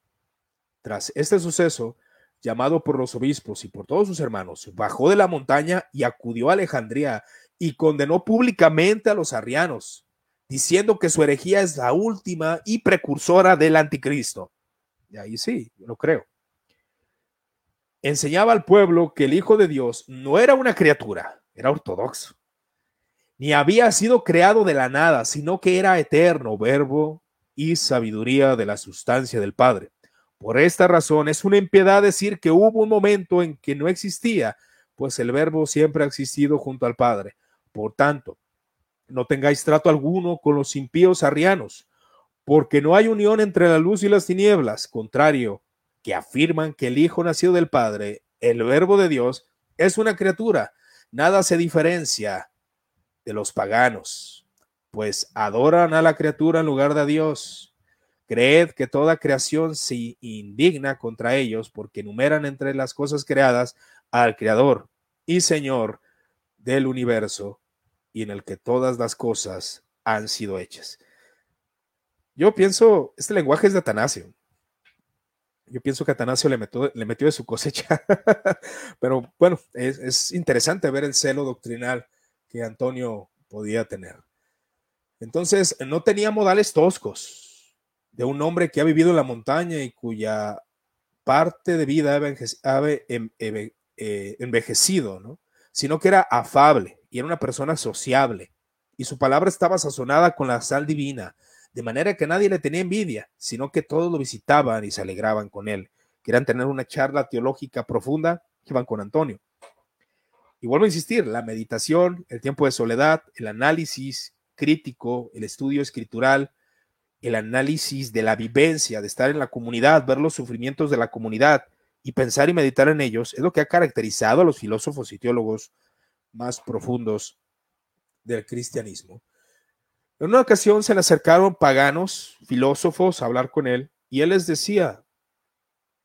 tras este suceso, llamado por los obispos y por todos sus hermanos, bajó de la montaña y acudió a Alejandría y condenó públicamente a los arrianos, diciendo que su herejía es la última y precursora del anticristo. Y ahí sí, lo creo. Enseñaba al pueblo que el Hijo de Dios no era una criatura, era ortodoxo, ni había sido creado de la nada, sino que era eterno, verbo y sabiduría de la sustancia del Padre. Por esta razón es una impiedad decir que hubo un momento en que no existía, pues el verbo siempre ha existido junto al Padre. Por tanto, no tengáis trato alguno con los impíos arrianos, porque no hay unión entre la luz y las tinieblas, contrario, que afirman que el Hijo nacido del Padre, el Verbo de Dios, es una criatura, nada se diferencia de los paganos, pues adoran a la criatura en lugar de Dios. Creed que toda creación se indigna contra ellos porque enumeran entre las cosas creadas al Creador y Señor del universo y en el que todas las cosas han sido hechas. Yo pienso, este lenguaje es de Atanasio. Yo pienso que Atanasio le metió, le metió de su cosecha, pero bueno, es, es interesante ver el celo doctrinal que Antonio podía tener. Entonces, no tenía modales toscos de un hombre que ha vivido en la montaña y cuya parte de vida ha em, eh, envejecido, ¿no? sino que era afable y era una persona sociable, y su palabra estaba sazonada con la sal divina, de manera que nadie le tenía envidia, sino que todos lo visitaban y se alegraban con él. Querían tener una charla teológica profunda, iban con Antonio. Y vuelvo a insistir, la meditación, el tiempo de soledad, el análisis crítico, el estudio escritural, el análisis de la vivencia, de estar en la comunidad, ver los sufrimientos de la comunidad y pensar y meditar en ellos, es lo que ha caracterizado a los filósofos y teólogos más profundos del cristianismo. En una ocasión se le acercaron paganos, filósofos, a hablar con él, y él les decía,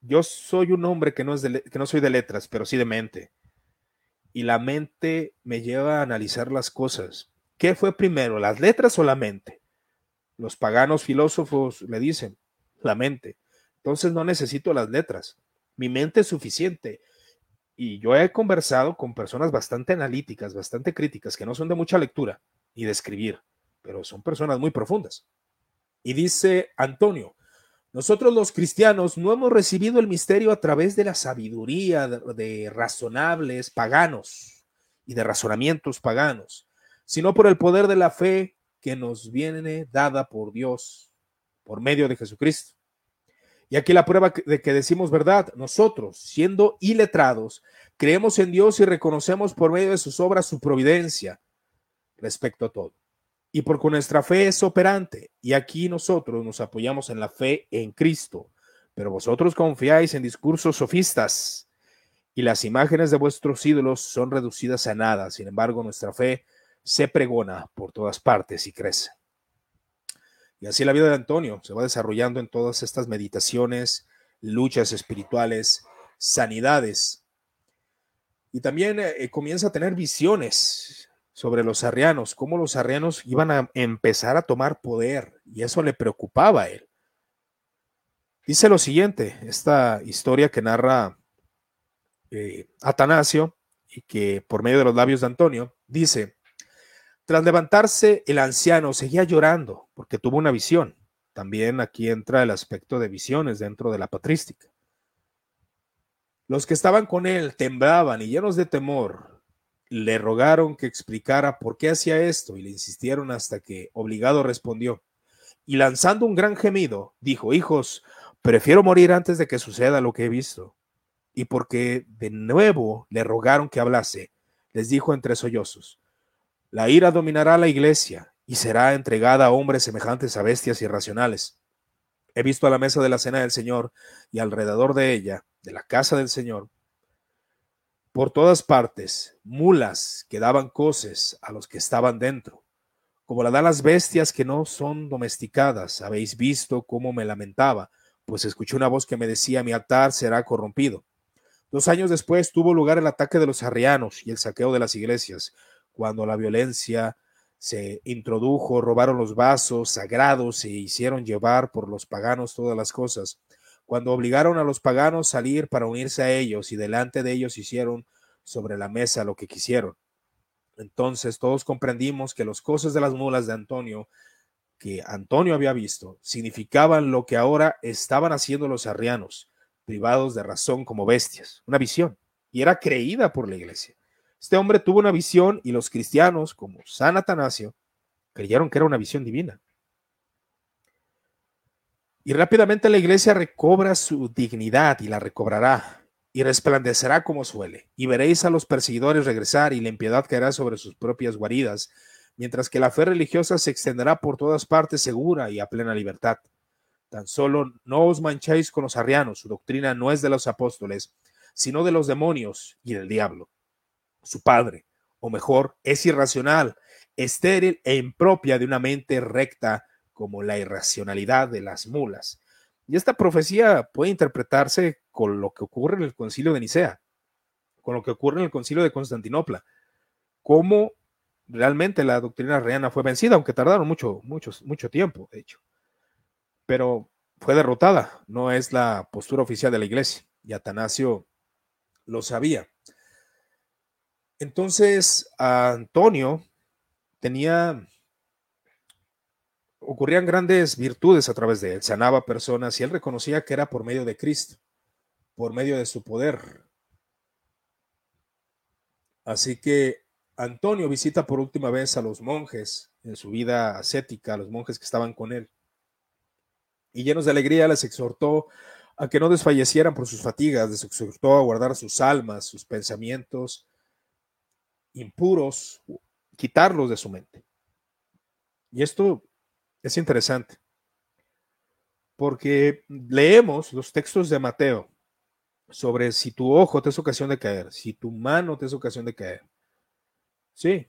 yo soy un hombre que no, es que no soy de letras, pero sí de mente. Y la mente me lleva a analizar las cosas. ¿Qué fue primero, las letras o la mente? Los paganos filósofos le dicen, la mente. Entonces no necesito las letras. Mi mente es suficiente. Y yo he conversado con personas bastante analíticas, bastante críticas, que no son de mucha lectura ni de escribir pero son personas muy profundas. Y dice Antonio, nosotros los cristianos no hemos recibido el misterio a través de la sabiduría de, razonables paganos y de razonamientos paganos, sino por el poder de la fe que nos viene dada por Dios por medio de Jesucristo. Y aquí la prueba de que decimos verdad, nosotros, siendo iletrados, creemos en Dios y reconocemos por medio de sus obras su providencia respecto a todo y porque nuestra fe es operante. Y aquí nosotros nos apoyamos en la fe en Cristo, pero vosotros confiáis en discursos sofistas y las imágenes de vuestros ídolos son reducidas a nada. Sin embargo, nuestra fe se pregona por todas partes y crece. Y así la vida de Antonio se va desarrollando en todas estas meditaciones, luchas espirituales, sanidades. Y también eh, comienza a tener visiones sobre los arrianos, cómo los arrianos iban a empezar a tomar poder y eso le preocupaba a él. Dice lo siguiente, esta historia que narra eh, Atanasio y que por medio de los labios de Antonio, dice, tras levantarse el anciano seguía llorando porque tuvo una visión. También aquí entra el aspecto de visiones dentro de la patrística. Los que estaban con él temblaban y llenos de temor le rogaron que explicara por qué hacía esto y le insistieron hasta que, obligado, respondió. Y lanzando un gran gemido, dijo, hijos, prefiero morir antes de que suceda lo que he visto. Y porque de nuevo le rogaron que hablase, les dijo entre sollozos, la ira dominará la iglesia y será entregada a hombres semejantes a bestias irracionales. He visto a la mesa de la cena del Señor y alrededor de ella, de la casa del Señor, por todas partes, mulas que daban coces a los que estaban dentro, como la dan las bestias que no son domesticadas. Habéis visto cómo me lamentaba, pues escuché una voz que me decía, mi altar será corrompido. Dos años después tuvo lugar el ataque de los arrianos y el saqueo de las iglesias, cuando la violencia se introdujo, robaron los vasos sagrados e hicieron llevar por los paganos todas las cosas cuando obligaron a los paganos a salir para unirse a ellos y delante de ellos hicieron sobre la mesa lo que quisieron. Entonces todos comprendimos que los cosas de las mulas de Antonio que Antonio había visto significaban lo que ahora estaban haciendo los arrianos, privados de razón como bestias, una visión, y era creída por la iglesia. Este hombre tuvo una visión y los cristianos, como San Atanasio, creyeron que era una visión divina. Y rápidamente la iglesia recobra su dignidad y la recobrará y resplandecerá como suele. Y veréis a los perseguidores regresar y la impiedad caerá sobre sus propias guaridas. mientras que la fe religiosa se extenderá por todas partes segura y a plena libertad. Tan solo no os manchéis con los arrianos, su doctrina no es de los apóstoles, sino de los demonios y del diablo. Su padre, o mejor, es irracional, estéril e impropia de una mente recta como la irracionalidad de las mulas. Y esta profecía puede interpretarse con lo que ocurre en el concilio de Nicea, con lo que ocurre en el concilio de Constantinopla, cómo realmente la doctrina arriana fue vencida, aunque tardaron mucho, mucho, mucho tiempo, de hecho pero fue derrotada, no es la postura oficial de la iglesia, y Atanasio lo sabía. Entonces, Antonio tenía, ocurrían grandes virtudes a través de él, sanaba personas y él reconocía que era por medio de Cristo, por medio de su poder. Así que Antonio visita por última vez a los monjes en su vida ascética, a los monjes que estaban con él y llenos de alegría les exhortó a que no desfallecieran por sus fatigas, les exhortó a guardar sus almas, sus pensamientos impuros, quitarlos de su mente. Y esto es interesante, porque leemos los textos de Mateo sobre si tu ojo te es ocasión de caer, si tu mano te es ocasión de caer. Sí,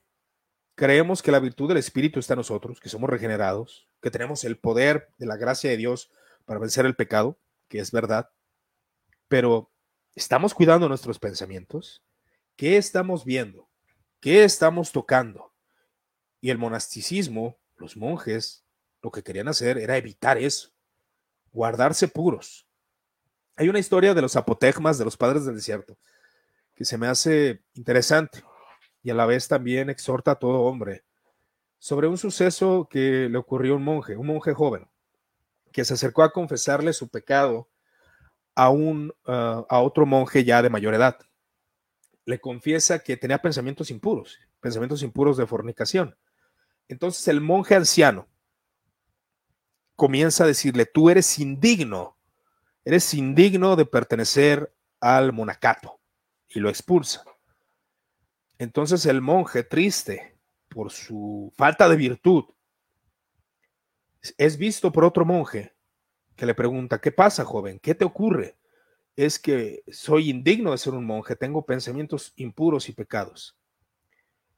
creemos que la virtud del Espíritu está en nosotros, que somos regenerados, que tenemos el poder de la gracia de Dios para vencer el pecado, que es verdad, pero ¿estamos cuidando nuestros pensamientos? ¿Qué estamos viendo? ¿Qué estamos tocando? Y el monasticismo, los monjes, lo que querían hacer era evitar eso, guardarse puros. Hay una historia de los apotegmas, de los padres del desierto, que se me hace interesante y a la vez también exhorta a todo hombre sobre un suceso que le ocurrió a un monje, un monje joven, que se acercó a confesarle su pecado a, un, ah, a otro monje ya de mayor edad. Le confiesa que tenía pensamientos impuros, pensamientos impuros de fornicación. Entonces el monje anciano comienza a decirle, tú eres indigno, eres indigno de pertenecer al monacato, y lo expulsa. Entonces el monje, triste, por su falta de virtud, es visto por otro monje que le pregunta, ¿qué pasa, joven? ¿Qué te ocurre? Es que soy indigno de ser un monje, tengo pensamientos impuros y pecados.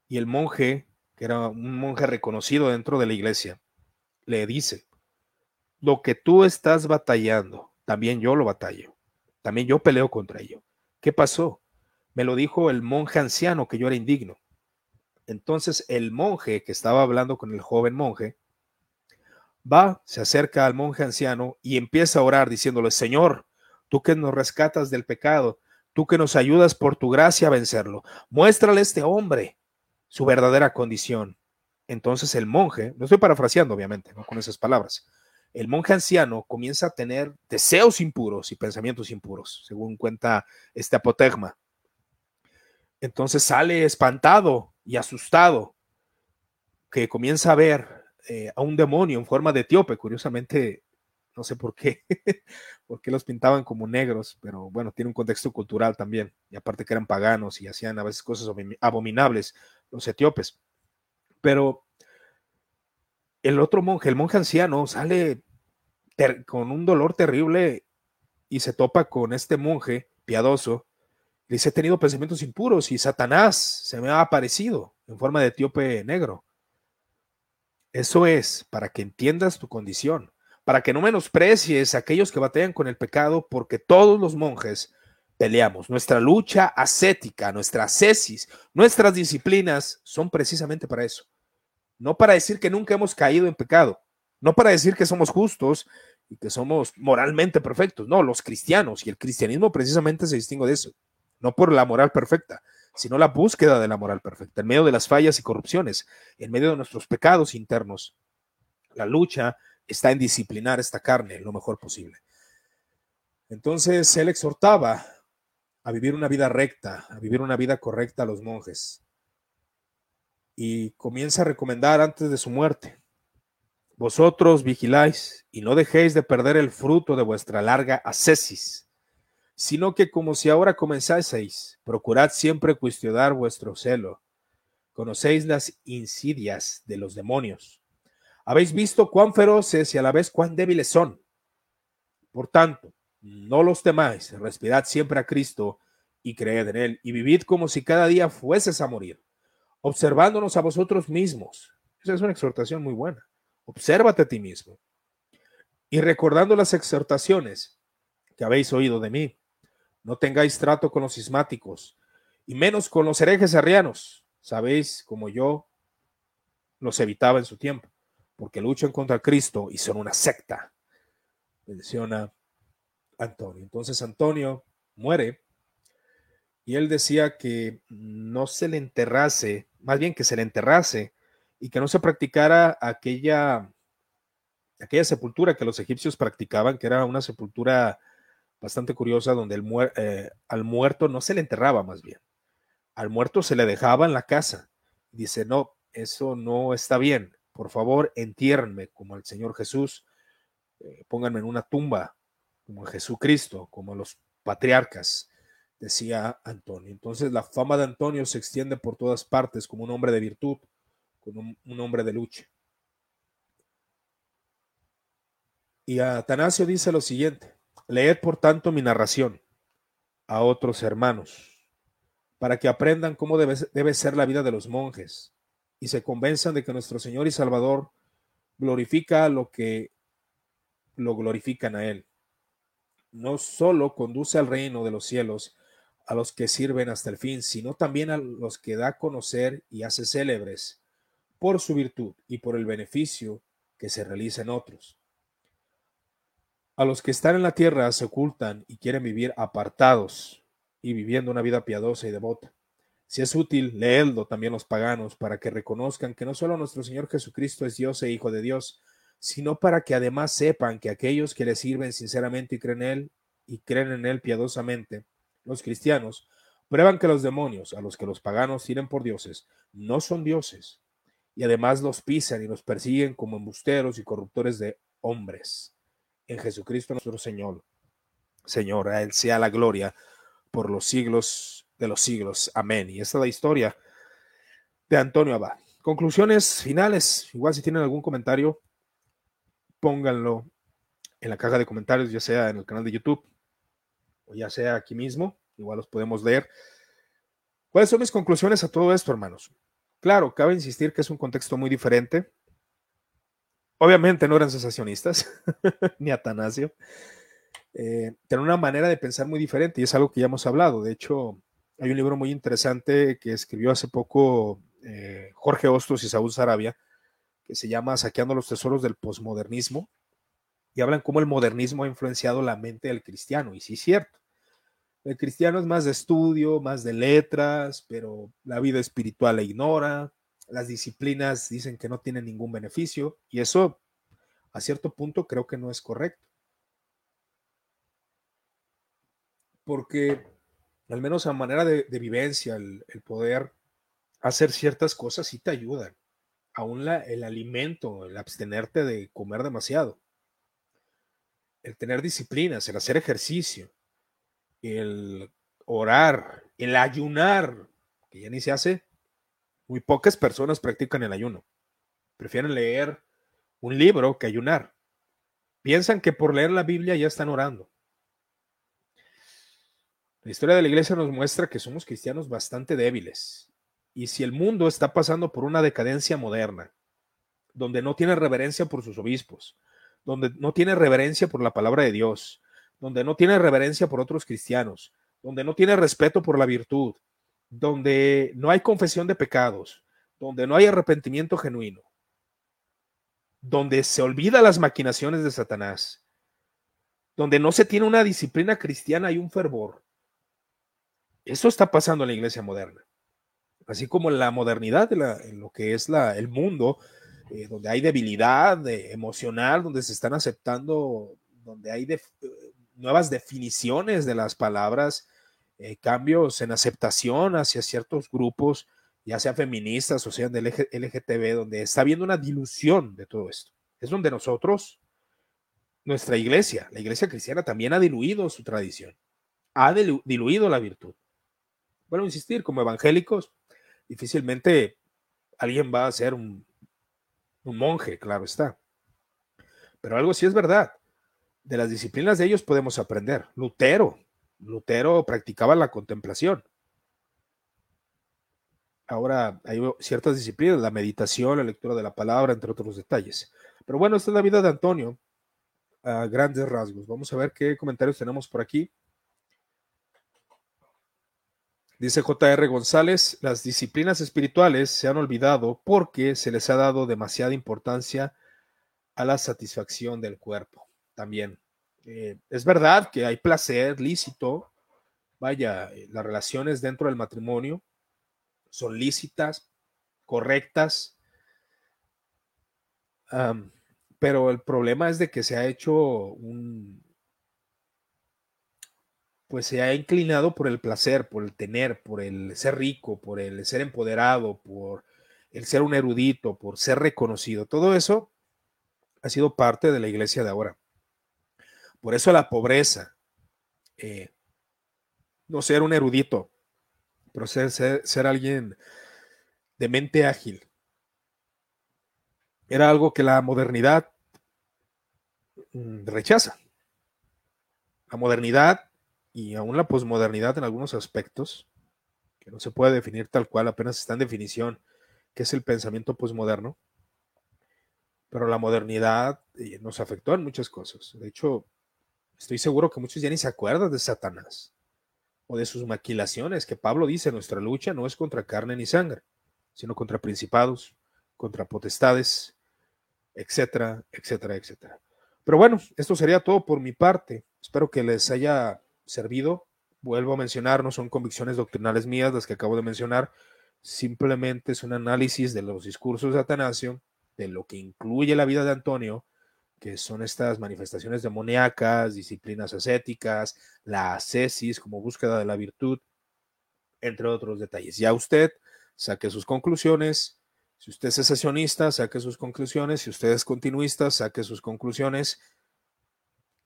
Y el monje, que era un monje reconocido dentro de la iglesia, le dice, lo que tú estás batallando, también yo lo batallo, también yo peleo contra ello. ¿Qué pasó? Me lo dijo el monje anciano que yo era indigno. Entonces el monje que estaba hablando con el joven monje va, se acerca al monje anciano y empieza a orar diciéndole, Señor, tú que nos rescatas del pecado, tú que nos ayudas por tu gracia a vencerlo, muéstrale a este hombre su verdadera condición. Entonces el monje, no estoy parafraseando obviamente, no con esas palabras, el monje anciano comienza a tener deseos impuros y pensamientos impuros, según cuenta este apotegma. Entonces sale espantado y asustado, que comienza a ver eh, a un demonio en forma de etíope. Curiosamente, no sé por qué, por qué los pintaban como negros, pero bueno, tiene un contexto cultural también. Y aparte que eran paganos y hacían a veces cosas abominables los etíopes. Pero el otro monje, el monje anciano, sale con un dolor terrible y se topa con este monje piadoso Dice, he tenido pensamientos impuros y Satanás se me ha aparecido en forma de etíope negro. Eso es para que entiendas tu condición, para que no menosprecies a aquellos que batallan con el pecado, porque todos los monjes peleamos. Nuestra lucha ascética, nuestra ascesis, nuestras disciplinas son precisamente para eso. No para decir que nunca hemos caído en pecado, no para decir que somos justos y que somos moralmente perfectos. No, los cristianos y el cristianismo precisamente se distingue de eso no por la moral perfecta, sino la búsqueda de la moral perfecta, en medio de las fallas y corrupciones, en medio de nuestros pecados internos. La lucha está en disciplinar esta carne lo mejor posible. Entonces él exhortaba a vivir una vida recta, a vivir una vida correcta a los monjes. Y comienza a recomendar antes de su muerte, vosotros vigiláis y no dejéis de perder el fruto de vuestra larga ascesis sino que como si ahora comenzaseis, procurad siempre cuestionar vuestro celo, conocéis las insidias de los demonios. Habéis visto cuán feroces y a la vez cuán débiles son. Por tanto, no los temáis, respirad siempre a Cristo y creed en Él, y vivid como si cada día fueses a morir, observándonos a vosotros mismos. Esa es una exhortación muy buena. Obsérvate a ti mismo. Y recordando las exhortaciones que habéis oído de mí, no tengáis trato con los cismáticos, y menos con los herejes arrianos. Sabéis como yo los evitaba en su tiempo, porque luchan contra Cristo y son una secta. Menciona Antonio. Entonces Antonio muere y él decía que no se le enterrase, más bien que se le enterrase y que no se practicara aquella, aquella sepultura que los egipcios practicaban, que era una sepultura bastante curiosa donde el eh, al muerto no se le enterraba más bien, al muerto se le dejaba en la casa. Dice, no, eso no está bien, por favor, entiérrenme como el Señor Jesús, eh, pónganme en una tumba como Jesucristo, como los patriarcas, decía Antonio. Entonces la fama de Antonio se extiende por todas partes como un hombre de virtud, como un, hombre de lucha. Y Atanasio dice lo siguiente, leed por tanto mi narración a otros hermanos, para que aprendan cómo debe, debe ser la vida de los monjes y se convenzan de que nuestro Señor y Salvador glorifica lo que lo glorifican a Él no solo conduce al reino de los cielos a los que sirven hasta el fin, sino también a los que da a conocer y hace célebres por su virtud y por el beneficio que se realiza en otros. A los que están en la tierra se ocultan y quieren vivir apartados y viviendo una vida piadosa y devota. Si es útil, leedlo también los paganos para que reconozcan que no solo nuestro Señor Jesucristo es Dios e Hijo de Dios, sino para que además sepan que aquellos que le sirven sinceramente y creen en él y creen en él piadosamente, los cristianos, prueban que los demonios, a los que los paganos tienen por dioses, no son dioses, y además los pisan y los persiguen como embusteros y corruptores de hombres. En Jesucristo nuestro Señor. Señor, a Él sea la gloria por los siglos de los siglos. Amén. Y esta es la historia de Antonio Abad. Conclusiones finales. Igual si tienen algún comentario, pónganlo en la caja de comentarios, ya sea en el canal de YouTube o ya sea aquí mismo, igual los podemos leer. ¿Cuáles son mis conclusiones a todo esto, hermanos? Claro, cabe insistir que es un contexto muy diferente. Obviamente no eran sensacionistas, ni Atanasio. Eh, tienen una manera de pensar muy diferente y es algo que ya hemos hablado. De hecho, hay un libro muy interesante que escribió hace poco eh, Jorge Hostos y Saúl Sarabia, que se llama Saqueando los Tesoros del Posmodernismo, y hablan cómo el modernismo ha influenciado la mente del cristiano, y sí es cierto. El cristiano es más de estudio, más de letras, pero la vida espiritual la ignora, las disciplinas dicen que no tienen ningún beneficio, y eso a cierto punto creo que no es correcto. Porque al menos a manera de, vivencia, el, poder hacer ciertas cosas sí te ayudan aún el alimento, el abstenerte de comer demasiado, el tener disciplinas, el hacer ejercicio, el orar, el ayunar, que ya ni se hace, muy pocas personas practican el ayuno. Prefieren leer un libro que ayunar. Piensan que por leer la Biblia ya están orando. La historia de la iglesia nos muestra que somos cristianos bastante débiles y si el mundo está pasando por una decadencia moderna, donde no tiene reverencia por sus obispos, donde no tiene reverencia por la palabra de Dios, donde no tiene reverencia por otros cristianos, donde no tiene respeto por la virtud, donde no hay confesión de pecados, donde no hay arrepentimiento genuino, donde se olvida las maquinaciones de Satanás, donde no se tiene una disciplina cristiana y un fervor. Eso está pasando en la iglesia moderna así como en la modernidad, en, lo que es la, el mundo, eh, donde hay debilidad emocional, donde se están aceptando, donde hay nuevas definiciones de las palabras, eh, cambios en aceptación hacia ciertos grupos, ya sea feministas o sean del LGTB, donde está habiendo una dilución de todo esto. Es donde nosotros, nuestra iglesia, la iglesia cristiana también ha diluido su tradición, ha diluido la virtud. Bueno, insistir, como evangélicos, difícilmente alguien va a ser un, un monje, claro está. Pero algo sí es verdad. De las disciplinas de ellos podemos aprender. Lutero, Lutero practicaba la contemplación. Ahora hay ciertas disciplinas, la meditación, la lectura de la palabra, entre otros detalles. Pero bueno, esta es la vida de Antonio a grandes rasgos. Vamos a ver qué comentarios tenemos por aquí. Dice JR González, las disciplinas espirituales se han olvidado porque se les ha dado demasiada importancia a la satisfacción del cuerpo. También eh, es verdad que hay placer lícito, vaya, eh, las relaciones dentro del matrimonio son lícitas, correctas, pero el problema es de que se ha hecho un, pues se ha inclinado por el placer, por el tener, por el ser rico, por el ser empoderado, por el ser un erudito, por ser reconocido. Todo eso ha sido parte de la iglesia de ahora. Por eso la pobreza, eh, no ser un erudito, pero ser, ser, alguien de mente ágil, era algo que la modernidad mm, rechaza. La modernidad y aún la posmodernidad en algunos aspectos, que no se puede definir tal cual, apenas está en definición, que es el pensamiento posmoderno, pero la modernidad eh, nos afectó en muchas cosas. De hecho, Estoy seguro que muchos ya ni se acuerdan de Satanás o de sus maquilaciones, que Pablo dice, nuestra lucha no es contra carne ni sangre, sino contra principados, contra potestades, etcétera, etcétera, etcétera. Pero bueno, esto sería todo por mi parte. Espero que les haya servido. Vuelvo a mencionar, no son convicciones doctrinales mías las que acabo de mencionar, simplemente es un análisis de los discursos de Atanasio, de lo que incluye la vida de Antonio que son estas manifestaciones demoníacas, disciplinas ascéticas, la ascesis como búsqueda de la virtud, entre otros detalles. Ya usted saque sus conclusiones. Si usted es sesionista, saque sus conclusiones. Si usted es continuista, saque sus conclusiones.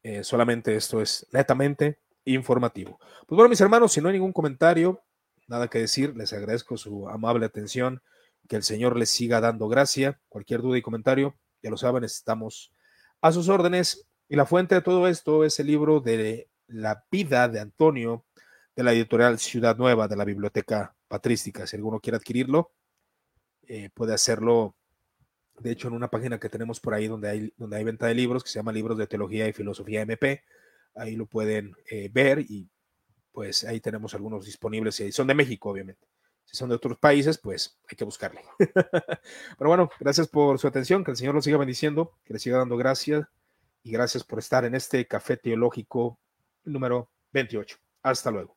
Eh, solamente esto es netamente informativo. Pues bueno, mis hermanos, si no hay ningún comentario, nada que decir, les agradezco su amable atención. Que el Señor les siga dando gracia. Cualquier duda y comentario, ya lo saben, estamos a sus órdenes. Y la fuente de todo esto es el libro de la vida de Antonio de la editorial Ciudad Nueva de la Biblioteca Patrística. Si alguno quiere adquirirlo, eh, puede hacerlo. De hecho, en una página que tenemos por ahí donde hay, donde hay venta de libros, que se llama Libros de Teología y Filosofía MP, ahí lo pueden eh, ver y pues ahí tenemos algunos disponibles. Y son de México, obviamente. Si son de otros países, pues hay que buscarle. Pero bueno, gracias por su atención, que el Señor los siga bendiciendo, que le siga dando gracias y gracias por estar en este café teológico número 28. Hasta luego.